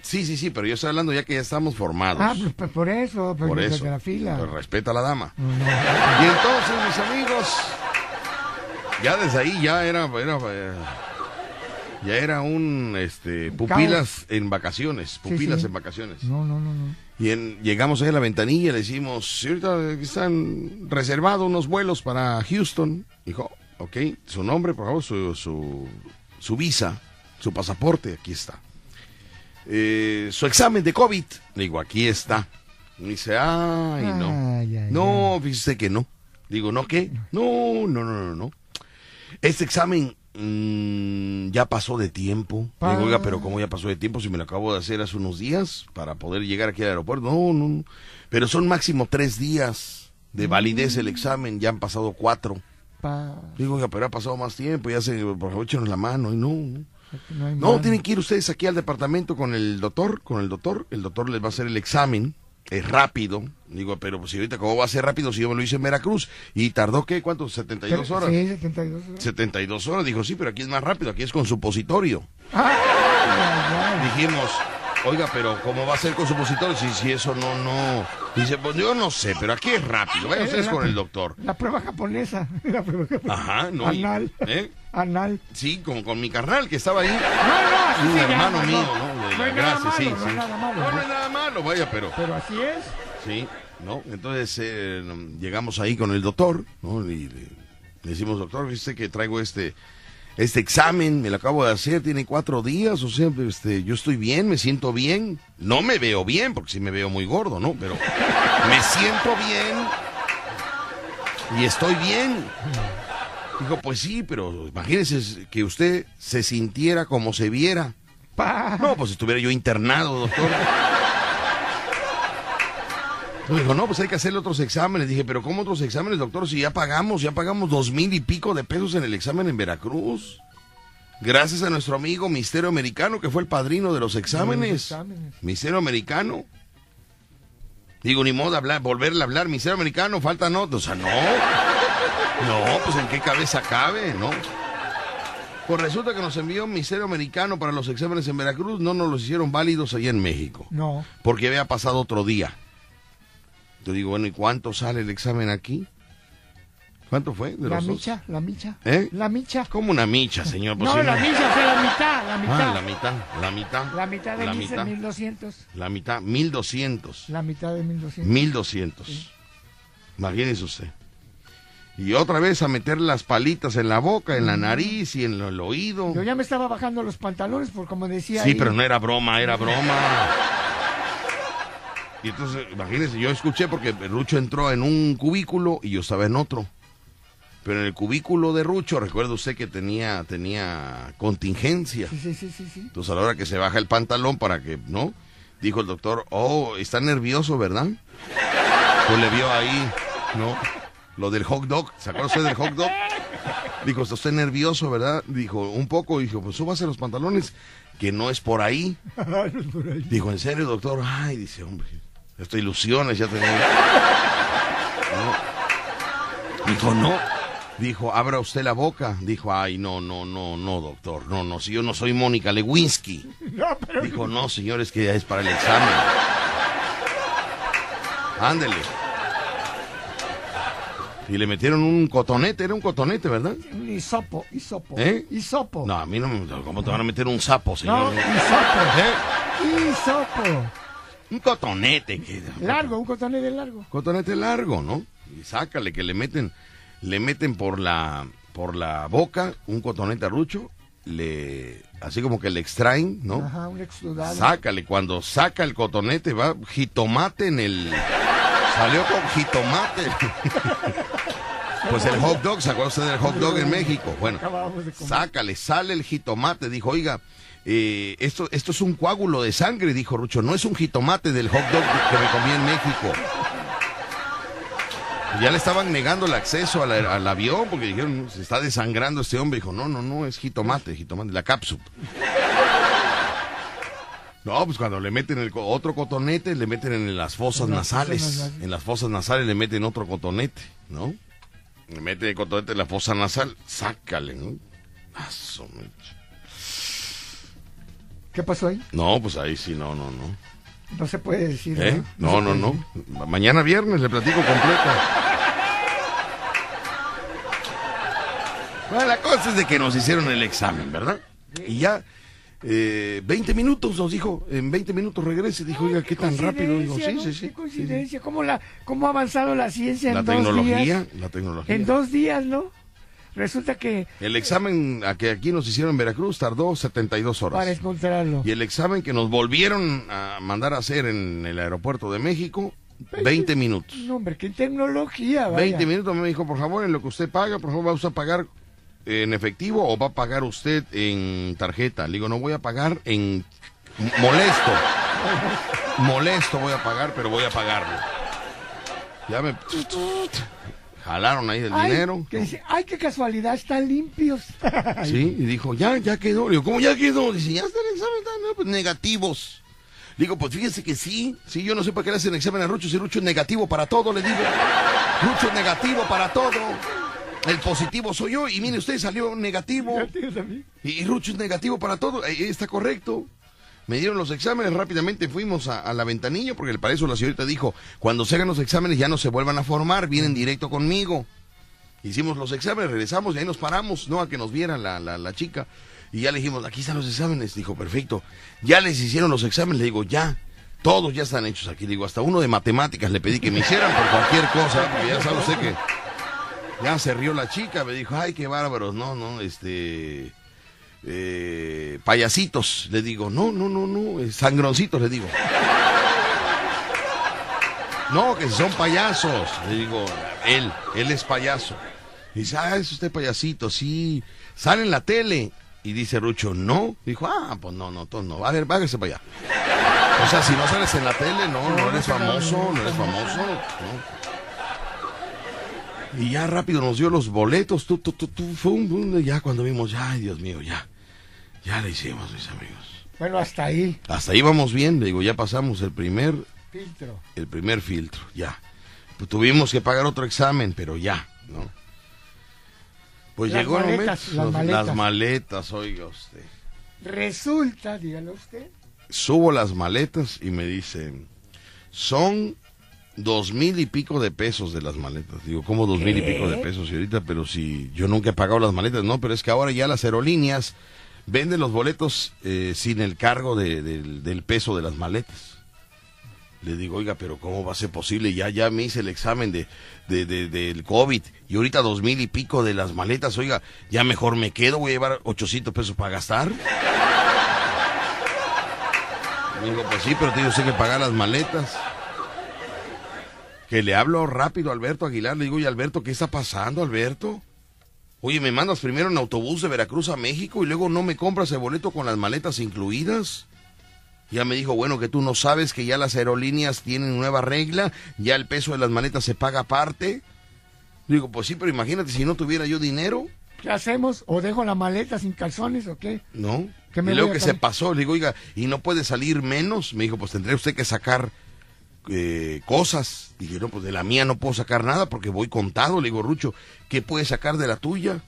Sí, sí, sí, pero yo estoy hablando ya que ya estamos formados.
Ah, pues, pues, por eso, pues,
Por eso.
la fila.
Pues respeta a la dama. Y entonces, mis amigos, ya desde ahí ya era, era, ya era un, este, pupilas en vacaciones, pupilas
sí.
en vacaciones.
No, no, no, no.
Y en- llegamos ahí a la ventanilla y le decimos, "Sí, ahorita están reservados unos vuelos para Houston. Dijo, ok, su nombre, por favor, su, su, su visa, su pasaporte, aquí está. Eh, su examen de COVID, digo, aquí está. Dice, ay, no.
Ay, ay,
no, fíjese que no. Digo, ¿no qué? No, no, no, no, no. Este examen mm, ya pasó de tiempo.
Pa-
Digo, oiga, pero ¿cómo ya pasó de tiempo si me lo acabo de hacer hace unos días para poder llegar aquí al aeropuerto? No, no, no. Pero son máximo tres días de validez el examen, ya han pasado cuatro.
Pa-
Digo, pero ha pasado más tiempo, ya se, por favor, échenos la mano. Y no, no. tienen que ir ustedes aquí al departamento con el doctor, con el doctor. El doctor les va a hacer el examen es rápido. Digo, pero pues si ahorita, ¿cómo va a ser rápido si yo me lo hice en Veracruz? ¿Y tardó qué? ¿Cuánto? ¿72 horas?
Sí, 72 horas.
72 horas. Dijo, sí, pero aquí es más rápido, aquí es con supositorio. Dijimos, oiga, pero ¿cómo va a ser con supositorio si, si eso no, no? Dice, pues yo no sé, pero aquí es rápido. Vaya ustedes con el doctor.
La prueba japonesa. [LAUGHS] La prueba japonesa.
Ajá, no.
Anal.
¿eh?
Anal.
Sí, con, con mi carnal que estaba ahí.
No, no,
Un hermano mío,
no.
De
No
la gracia, sí,
no
sí.
hay nada malo,
No, hay nada malo, vaya, pero.
Pero así es.
Sí, ¿no? Entonces eh, llegamos ahí con el doctor, ¿no? Y le, le decimos, doctor, viste que traigo este este examen, me lo acabo de hacer, tiene cuatro días, o sea, este, yo estoy bien, me siento bien. No me veo bien, porque sí me veo muy gordo, ¿no? Pero me siento bien y estoy bien. Dijo, pues sí, pero imagínese que usted se sintiera como se viera. No, pues estuviera yo internado, doctor. Me dijo, no, pues hay que hacerle otros exámenes. Dije, pero ¿cómo otros exámenes, doctor? Si ya pagamos, ya pagamos dos mil y pico de pesos en el examen en Veracruz. Gracias a nuestro amigo Misterio Americano, que fue el padrino de los exámenes.
exámenes.
Misterio Americano. Digo, ni modo de hablar, volverle a hablar. Misterio Americano, falta no. O sea, no. No, pues en qué cabeza cabe, ¿no? Pues resulta que nos envió un Misterio Americano para los exámenes en Veracruz. No nos los hicieron válidos allá en México.
No.
Porque había pasado otro día. Yo digo, bueno, ¿y cuánto sale el examen aquí? ¿Cuánto fue? De
La
los dos?
micha, la micha.
¿Eh?
La micha.
Como una micha, señor. Pues
No,
sí,
la micha, sea, la mitad, la mitad.
Ah, la mitad, la mitad.
La mitad de
la
15,
mitad.
1200.
La mitad, 1200.
La mitad de 1200.
1200. Imagínese usted. Y otra vez a meter las palitas en la boca, en la nariz y en el oído.
Yo ya me estaba bajando los pantalones, por como decía
Sí,
ahí.
pero no era broma, era broma. [LAUGHS] Y entonces, imagínense, yo escuché porque Rucho entró en un cubículo y yo estaba en otro. Pero en el cubículo de Rucho, recuerda usted que tenía, tenía contingencia.
Sí, sí, sí, sí, sí.
Entonces a la hora que se baja el pantalón para que, ¿no? Dijo el doctor, oh, está nervioso, ¿verdad? Pues le vio ahí, ¿no? Lo del hot dog, ¿se acuerda usted del hot dog? Dijo, está usted nervioso, ¿verdad? Dijo, un poco, dijo, pues súbase los pantalones, que no es por ahí. [LAUGHS] Dijo, ¿en serio, doctor? Ay, dice, hombre, estas ilusiones ya tenía. No. Dijo, no. Dijo, abra usted la boca. Dijo, ay, no, no, no, no, doctor. No, no, si yo no soy Mónica Lewinsky.
No, pero...
Dijo, no, señor, es que ya es para el examen. Ándele. Y le metieron un cotonete, era un cotonete, ¿verdad?
Un hisopo, hisopo.
¿Eh?
Hisopo.
No, a mí no me... ¿Cómo te van a meter un sapo, señor?
No, hisopo.
¿Eh?
Hisopo.
Un cotonete. Que...
Largo, un cotonete largo.
Cotonete largo, ¿no? Y sácale que le meten, le meten por la, por la boca un cotonete a Rucho, le, así como que le extraen, ¿no?
Ajá, un exudado.
Sácale, cuando saca el cotonete va jitomate en el... Salió con jitomate. [LAUGHS] pues el hot dog, ¿se acuerda usted del hot dog en México? Bueno, sácale, sale el jitomate. Dijo, oiga, eh, esto, esto es un coágulo de sangre, dijo Rucho. No es un jitomate del hot dog que me comí en México. Ya le estaban negando el acceso al, al avión porque dijeron, se está desangrando este hombre. Dijo, no, no, no, es jitomate, jitomate, la cápsula. No, pues cuando le meten el otro cotonete, le meten en las fosas nasales. En las fosas nasales le meten otro cotonete, ¿no? Le meten el cotonete en la fosa nasal, sácale, ¿no? Mecha.
¿Qué pasó ahí?
No, pues ahí sí, no, no, no.
No se puede decir.
¿Eh? No, no, no. Mañana viernes le platico completo. Bueno, la cosa es de que nos hicieron el examen, ¿verdad? Y ya, eh, 20 minutos nos dijo, en 20 minutos regrese. Dijo, oiga, ¿qué tan rápido? Digo, sí,
¿no?
sí, sí.
Qué coincidencia. ¿Cómo, la, ¿Cómo ha avanzado la ciencia
La
en dos
tecnología,
días?
la tecnología.
En dos días, ¿no? Resulta que
El examen a que aquí nos hicieron en Veracruz tardó 72 horas.
para encontrarlo.
Y el examen que nos volvieron a mandar a hacer en el aeropuerto de México, 20 minutos.
No, hombre, qué tecnología, vaya.
20 minutos me dijo, por favor, en lo que usted paga, por favor, ¿va usted a pagar en efectivo o va a pagar usted en tarjeta? Le digo, no voy a pagar en... Molesto. Molesto voy a pagar, pero voy a pagarlo. Ya me... Jalaron ahí el
Ay,
dinero.
que dice, ay, qué casualidad, están limpios. [LAUGHS]
Sí, y dijo, ya, ya quedó. Le digo, ¿cómo ya quedó? Dice, ya está el examen, pues negativos. digo, pues fíjense que sí, sí, yo no sé para qué le hacen examen a Rucho si Rucho es negativo para todo, le digo. [LAUGHS] Rucho es negativo para todo. El positivo soy yo y mire usted salió negativo. Y, y Rucho es negativo para todo, está correcto. Me dieron los exámenes, rápidamente fuimos a, a la ventanilla, porque para eso la señorita dijo, cuando se hagan los exámenes ya no se vuelvan a formar, vienen directo conmigo. Hicimos los exámenes, regresamos y ahí nos paramos, no a que nos viera la, la, la chica. Y ya le dijimos, aquí están los exámenes. Dijo, perfecto. Ya les hicieron los exámenes, le digo, ya. Todos ya están hechos aquí. Le digo, hasta uno de matemáticas le pedí que me hicieran por cualquier cosa, porque ya sabe usted que... Ya se rió la chica, me dijo, ay, qué bárbaros, no, no, este... eh, payasitos, le digo, no, no, no, no, eh, sangroncitos, le digo. No, que son payasos, le digo, él, él es payaso. Dice, ah, es usted payasito, sí, sale en la tele. Y dice Rucho, no. Dijo, ah, pues no, no, todo no. A ver, vágase para allá. O sea, si no sales en la tele, no, no eres famoso, no eres famoso. no. Y ya rápido nos dio los boletos, tú, tú, tú, tú, fum, fum, ya cuando vimos, ya, ay, Dios mío, ya. Ya le hicimos, mis amigos.
Bueno, hasta ahí.
Hasta ahí vamos bien, le digo, ya pasamos el primer,
Filtro.
el primer filtro, ya. Pues tuvimos que pagar otro examen, pero ya, ¿no? Pues
Las
llegó el momento.
las maletas.
las maletas, oiga usted.
Resulta, dígalo usted.
Subo las maletas y me dicen, son dos mil y pico de pesos de las maletas. Digo, ¿cómo dos mil y pico de pesos, señorita? Pero si yo nunca he pagado las maletas, no, pero es que ahora ya las aerolíneas venden los boletos eh, sin el cargo de- del- del peso de las maletas. Le digo, oiga, pero ¿cómo va a ser posible? Ya, ya me hice el examen de, de- de- del COVID y ahorita dos mil y pico de las maletas, oiga, ya mejor me quedo, voy a llevar 800 pesos para gastar. [LAUGHS] Digo, pues sí, pero usted que pagar las maletas. Que le hablo rápido a Alberto Aguilar, le digo, oye Alberto, ¿qué está pasando, Alberto? Oye, me mandas primero en autobús de Veracruz a México y luego no me compras el boleto con las maletas incluidas. Ya me dijo, bueno, que tú no sabes que ya las aerolíneas tienen nueva regla, ya el peso de las maletas se paga aparte. Digo, pues sí, pero imagínate si no tuviera yo dinero,
¿Qué hacemos? ¿O dejo la maleta sin calzones o qué?
¿no?
¿Qué
y
me
luego
voy a
que se pasó, le digo, oiga, ¿y no puede salir menos? Me dijo, pues tendría usted que sacar eh, cosas. Dije, no, pues de la mía no puedo sacar nada porque voy contado. Le digo, Rucho, ¿qué puedes sacar de la tuya?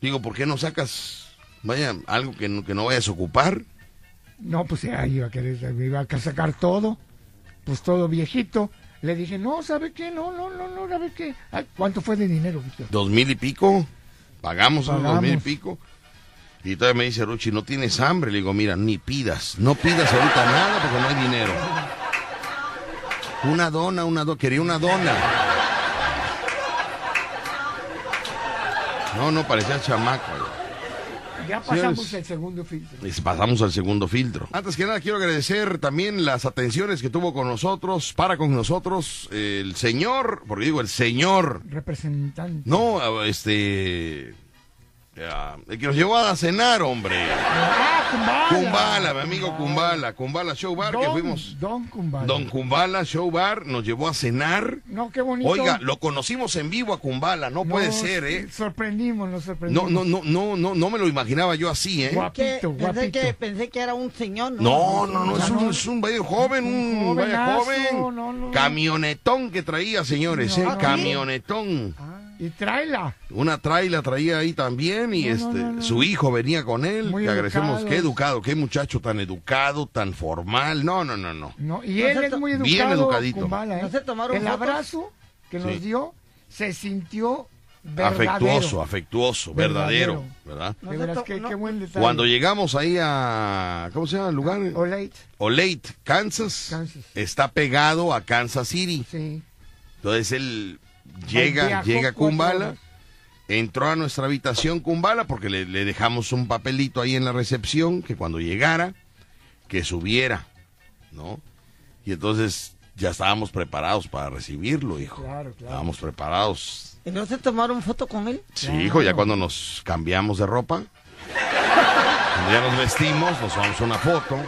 Digo, ¿por qué no sacas, vaya, algo que no, que no vayas a ocupar?
No, pues ya iba a querer, me iba a sacar todo, pues todo viejito. Le dije, no, ¿sabe qué? No, no, no, no, ¿sabe qué? Ay, ¿Cuánto fue de dinero, Víctor?
Dos mil y pico, pagamos esos dos
Pagamos.
mil y pico. Y todavía me dice Ruchi, ¿no tienes hambre? Le digo, mira, ni pidas, no pidas ahorita nada porque no hay dinero. Una dona, una dona, quería una dona. No, no, parecía chamaco.
Ya pasamos
Señores.
el segundo filtro.
Pasamos al segundo filtro. Antes que nada, quiero agradecer también las atenciones que tuvo con nosotros, para con nosotros, el señor, porque digo el señor,
Representante.
no, este, ah, el que nos llevó a cenar, hombre.
Ah, Kumbala.
Kumbala, mi amigo Kumbala, Kumbala Show Bar, que fuimos.
Don Kumbala.
Don Kumbala Show Bar nos llevó a cenar.
No, qué bonito.
Oiga, lo conocimos en vivo a Kumbala, no puede ser, ¿eh?
Sorprendimos, nos
No,
sorprendimos.
no, no, no, no, no me lo imaginaba yo así, ¿eh?
Que
Guapito,
pensé,
guapito.
que, pensé que era un señor, ¿no?
No, no, no, es un, es un vaya joven, un vaya
jovenazo,
joven.
no, no.
Camionetón que traía, señores,
No,
¿eh?
¿ah, sí?
Camionetón.
Y tráela.
Una traila traía ahí también y
No,
este
no, no.
su hijo venía con él.
Muy
Le agradecemos,
educados.
qué educado, qué muchacho tan educado, tan formal. No, no, no, no.
No, y él es muy educado.
Bien educadito.
Kumbala, ¿eh?
¿No se tomaron
El
fotos?
abrazo que nos
Sí.
dio se sintió verdadero.
Afectuoso, afectuoso, verdadero,
Verdadero.
¿verdad?
De veras, qué, qué buen detalle.
Cuando llegamos ahí a, ¿cómo se llama el lugar?
Olate.
Olate, Kansas,
Kansas.
está pegado a Kansas City.
Sí.
Entonces él llega, llega Kumbala, entró a nuestra habitación Kumbala porque le, le dejamos un papelito ahí en la recepción que cuando llegara, que subiera, ¿no? Y entonces ya estábamos preparados para recibirlo, hijo.
Claro, claro.
Estábamos preparados.
¿Y no se tomaron foto con él?
Sí, hijo, ya cuando nos cambiamos de ropa, [LAUGHS] cuando ya nos vestimos, nos tomamos una foto.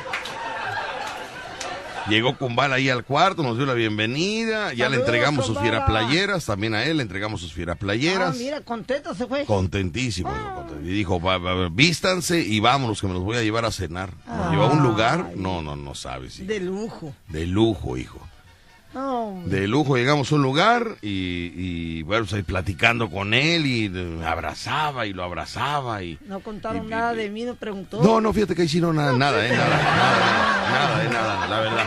Llegó Kumbala ahí al cuarto, nos dio la bienvenida, ya le entregamos sus fiera playeras, también a él le entregamos sus fiera
Ah,
playeras.
mira, contento se fue.
Contentísimo. content- Y dijo, vístanse y vámonos, que me los voy a llevar a cenar. Nos llevó a un lugar, no, no, no sabes. hijo.
De lujo.
De lujo, hijo.
No,
De lujo llegamos a un lugar y, y bueno, ahí platicando con él y eh, me abrazaba y lo abrazaba y...
no contaron nada de mí, me preguntó.
No, no, fíjate que ahí sí no nada, nada, eh, nada, nada, nada, eh, nada, la verdad.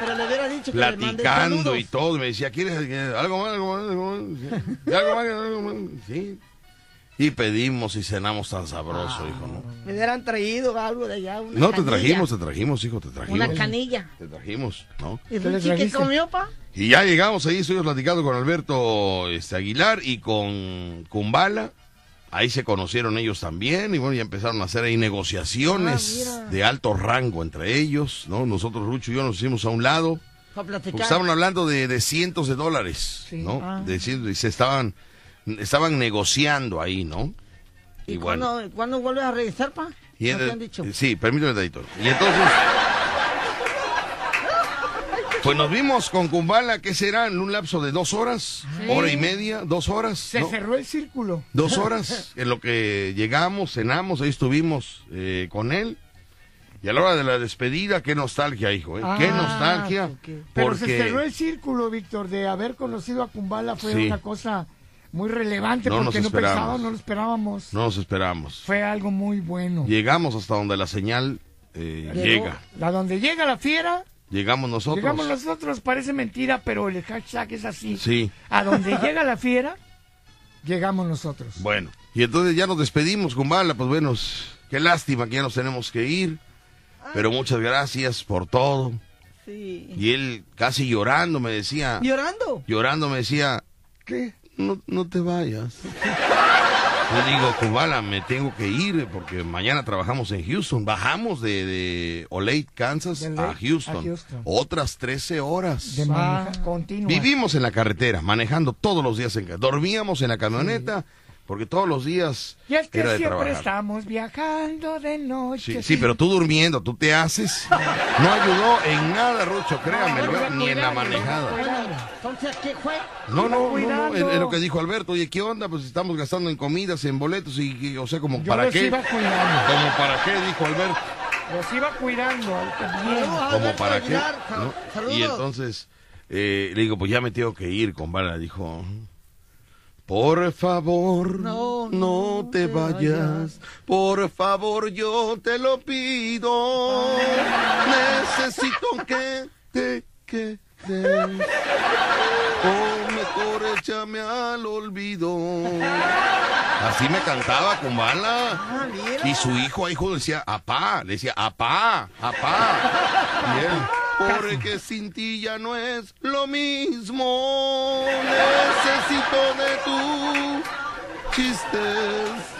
Pero le hubiera dicho que le
Platicando
saludos.
y todo, me decía, ¿quieres eh, algo más, algo más, algo más? ¿Algo más, algo más? Sí. Y pedimos y cenamos tan sabroso, hijo, ¿no?
Me hubieran traído algo de allá. Una
No, te trajimos, te trajimos, hijo, te trajimos.
Una canilla.
Te trajimos, ¿no?
¿Y
¿Qué
comió, pa?
Y ya llegamos ahí, estuvimos platicando con Alberto este, Aguilar y con Kumbala. Ahí se conocieron ellos también y bueno, ya empezaron a hacer ahí negociaciones
Ah,
de alto rango entre ellos, ¿no? Nosotros, Rucho y yo, nos hicimos a un lado.
Para platicar.
Porque estaban hablando de, de cientos de dólares, ¿no?
Ah.
De cientos- y se estaban, estaban negociando ahí, ¿no?
¿Y,
Y bueno.
cuándo, cuándo vuelves a regresar, pa?
Y
¿No
en-
te han dicho?
Sí, permíteme, Tadito. Y entonces. Pues nos vimos con Kumbala, ¿qué será? En un lapso de dos horas,
Sí.
hora y media, dos horas.
Se
¿no?
cerró el círculo.
Dos [LAUGHS] horas en lo que llegamos, cenamos, ahí estuvimos eh, con él. Y a la hora de la despedida, qué nostalgia, hijo, ¿eh? qué
Ah,
nostalgia.
Pero
porque
se cerró el círculo, Víctor, de haber conocido a Kumbala fue
Sí.
una cosa muy relevante
No nos
porque no pensábamos, no lo esperábamos.
no nos esperamos.
Fue algo muy bueno.
Llegamos hasta donde la señal eh, llega.
A donde llega la fiera,
Llegamos nosotros.
llegamos nosotros, parece mentira, pero el hashtag es así.
Sí.
A donde [LAUGHS] llega la fiera, llegamos nosotros.
Bueno, y entonces ya nos despedimos con Bala, pues bueno, qué lástima que ya nos tenemos que ir, pero muchas gracias por todo.
Sí.
Y él casi llorando me decía,
¿Llorando?
llorando me decía, ¿qué? No, no te vayas. Yo digo, Kubala, me tengo que ir porque mañana trabajamos en Houston. Bajamos de, de Olathe, Kansas
De
a Houston.
a Houston.
Otras 13 horas.
De.
Vivimos en la carretera, manejando todos los días en Dormíamos en la camioneta porque todos los días
Y es que
era de
siempre
trabajar.
estamos viajando de noche.
Sí, sí, pero tú durmiendo, tú te haces. No ayudó en nada, Rucho, créamelo,
iba
ni en la manejada.
Entonces, ¿qué fue?
No, no, no, no, es, es lo que dijo Alberto. Oye, ¿qué onda? Pues estamos gastando en comidas, en boletos y, y, o sea, como
Yo
para
los
qué.
iba cuidando.
Como para qué, dijo Alberto.
Los iba cuidando.
Como para qué. ¿no? Y entonces eh, le digo, pues ya me tengo que ir, con Bala. Dijo, por favor, no, te, vayas. Por favor, yo te lo pido. Necesito que te quedes. O mejor échame al olvido. Así me cantaba con bala. Y su hijo, hijo decía, apá, le decía, apá, apá. Y él, porque sin ti ya no es lo mismo. Necesito de tus chistes.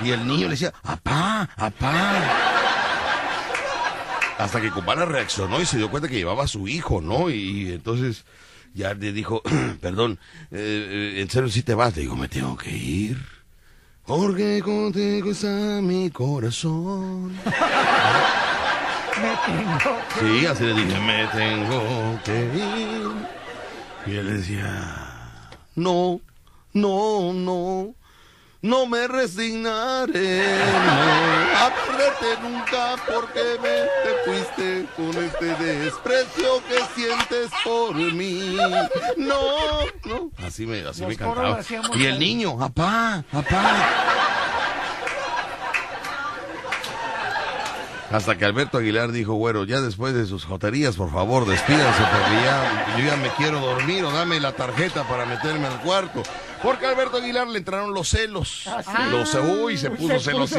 Y el niño le decía, apá, apá. Hasta que Kumbala reaccionó y se dio cuenta que llevaba a su hijo, ¿no? Y entonces ya le dijo, [CLEARS THROAT] perdón, eh, eh, ¿en serio si te vas? Le digo, me tengo que ir. Porque contigo está mi corazón. [LAUGHS]
Me tengo.
Sí, así le dije, me tengo que ir. Y él decía, no, no, no, no me resignaré no, a perderte nunca porque me te fuiste con este desprecio que sientes por mí. No, no. Así me, así
Los
me cantaba. Y el niño, apá, apá. Hasta que Alberto Aguilar dijo, bueno, ya después de sus joterías, por favor, despídanse porque ya, yo ya me quiero dormir o dame la tarjeta para meterme al cuarto. Porque a Alberto Aguilar le entraron los celos. Los uy, se puso
Se puso.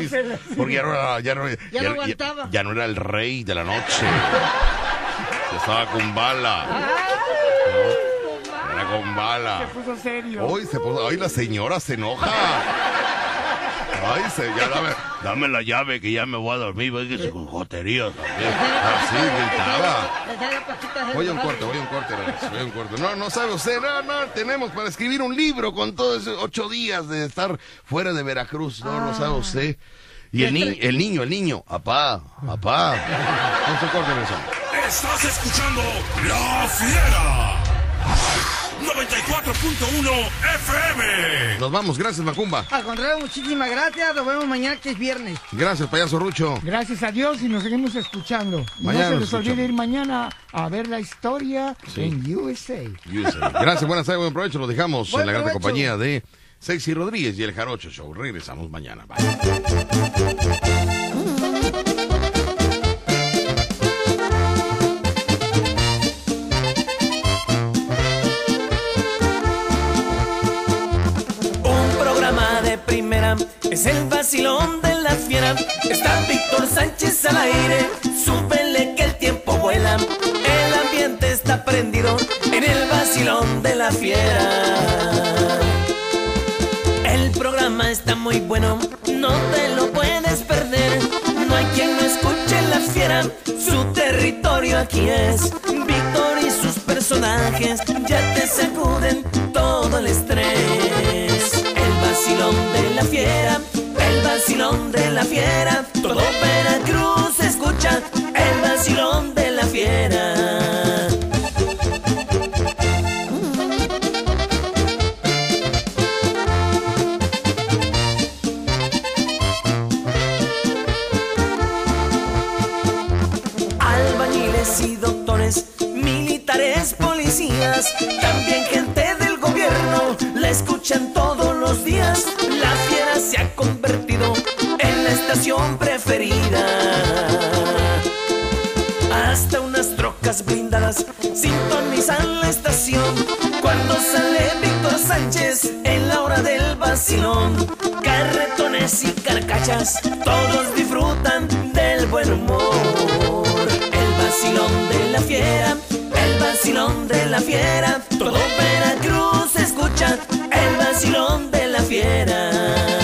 Porque ya no era, ya no,
Ya no aguantaba.
ya no era el rey de la noche. [LAUGHS] Estaba con bala. ¿no? Era con bala.
Se puso serio.
Hoy se puso, hoy la señora se enoja. Ay, se, ya dame, dame la llave que ya me voy a dormir. Véngase con joterías también. Así gritaba. Voy a un corte, voy a un corte, voy a un corte. No, no sabe usted, no, no, tenemos para escribir un libro con todos esos ocho días de estar fuera de Veracruz. No, no sabe usted. Y el, ni el niño, el niño, apá, apá. A un corte.
Estás escuchando La Fiera. 94.1 FM.
Nos vamos, gracias Macumba.
Al contrario, muchísimas gracias. Nos vemos mañana que es viernes.
Gracias, payaso Rucho.
Gracias a Dios y nos seguimos escuchando.
Mañana
no se les olvide ir mañana a ver la historia
Sí.
en USA.
USA. Gracias, buenas tardes, buen provecho. Los dejamos
Buen
en la gran compañía de Sexy Rodríguez y el Jarocho Show. Regresamos mañana. Bye.
Es el vacilón de la fiera. Está Víctor Sánchez al aire. Súbele que el tiempo vuela. El ambiente está prendido en el vacilón de la fiera. El programa está muy bueno, no te lo puedes perder. No hay quien no escuche la fiera, su territorio aquí es. Víctor y sus personajes ya te sacuden todo el estrés. El vacilón de la fiera, el vacilón de la fiera. Todo Veracruz escucha el vacilón de la fiera. albañiles y doctores, militares, policías, también gente escuchan todos los días. La fiera se ha convertido en la estación preferida. Hasta unas trocas blindadas sintonizan la estación. Cuando sale Víctor Sánchez en la hora del vacilón, carretones y carcachas, todos disfrutan del buen humor. El vacilón de la fiera, el vacilón de la fiera, todo Veracruz escucha el vacilón de la fiera.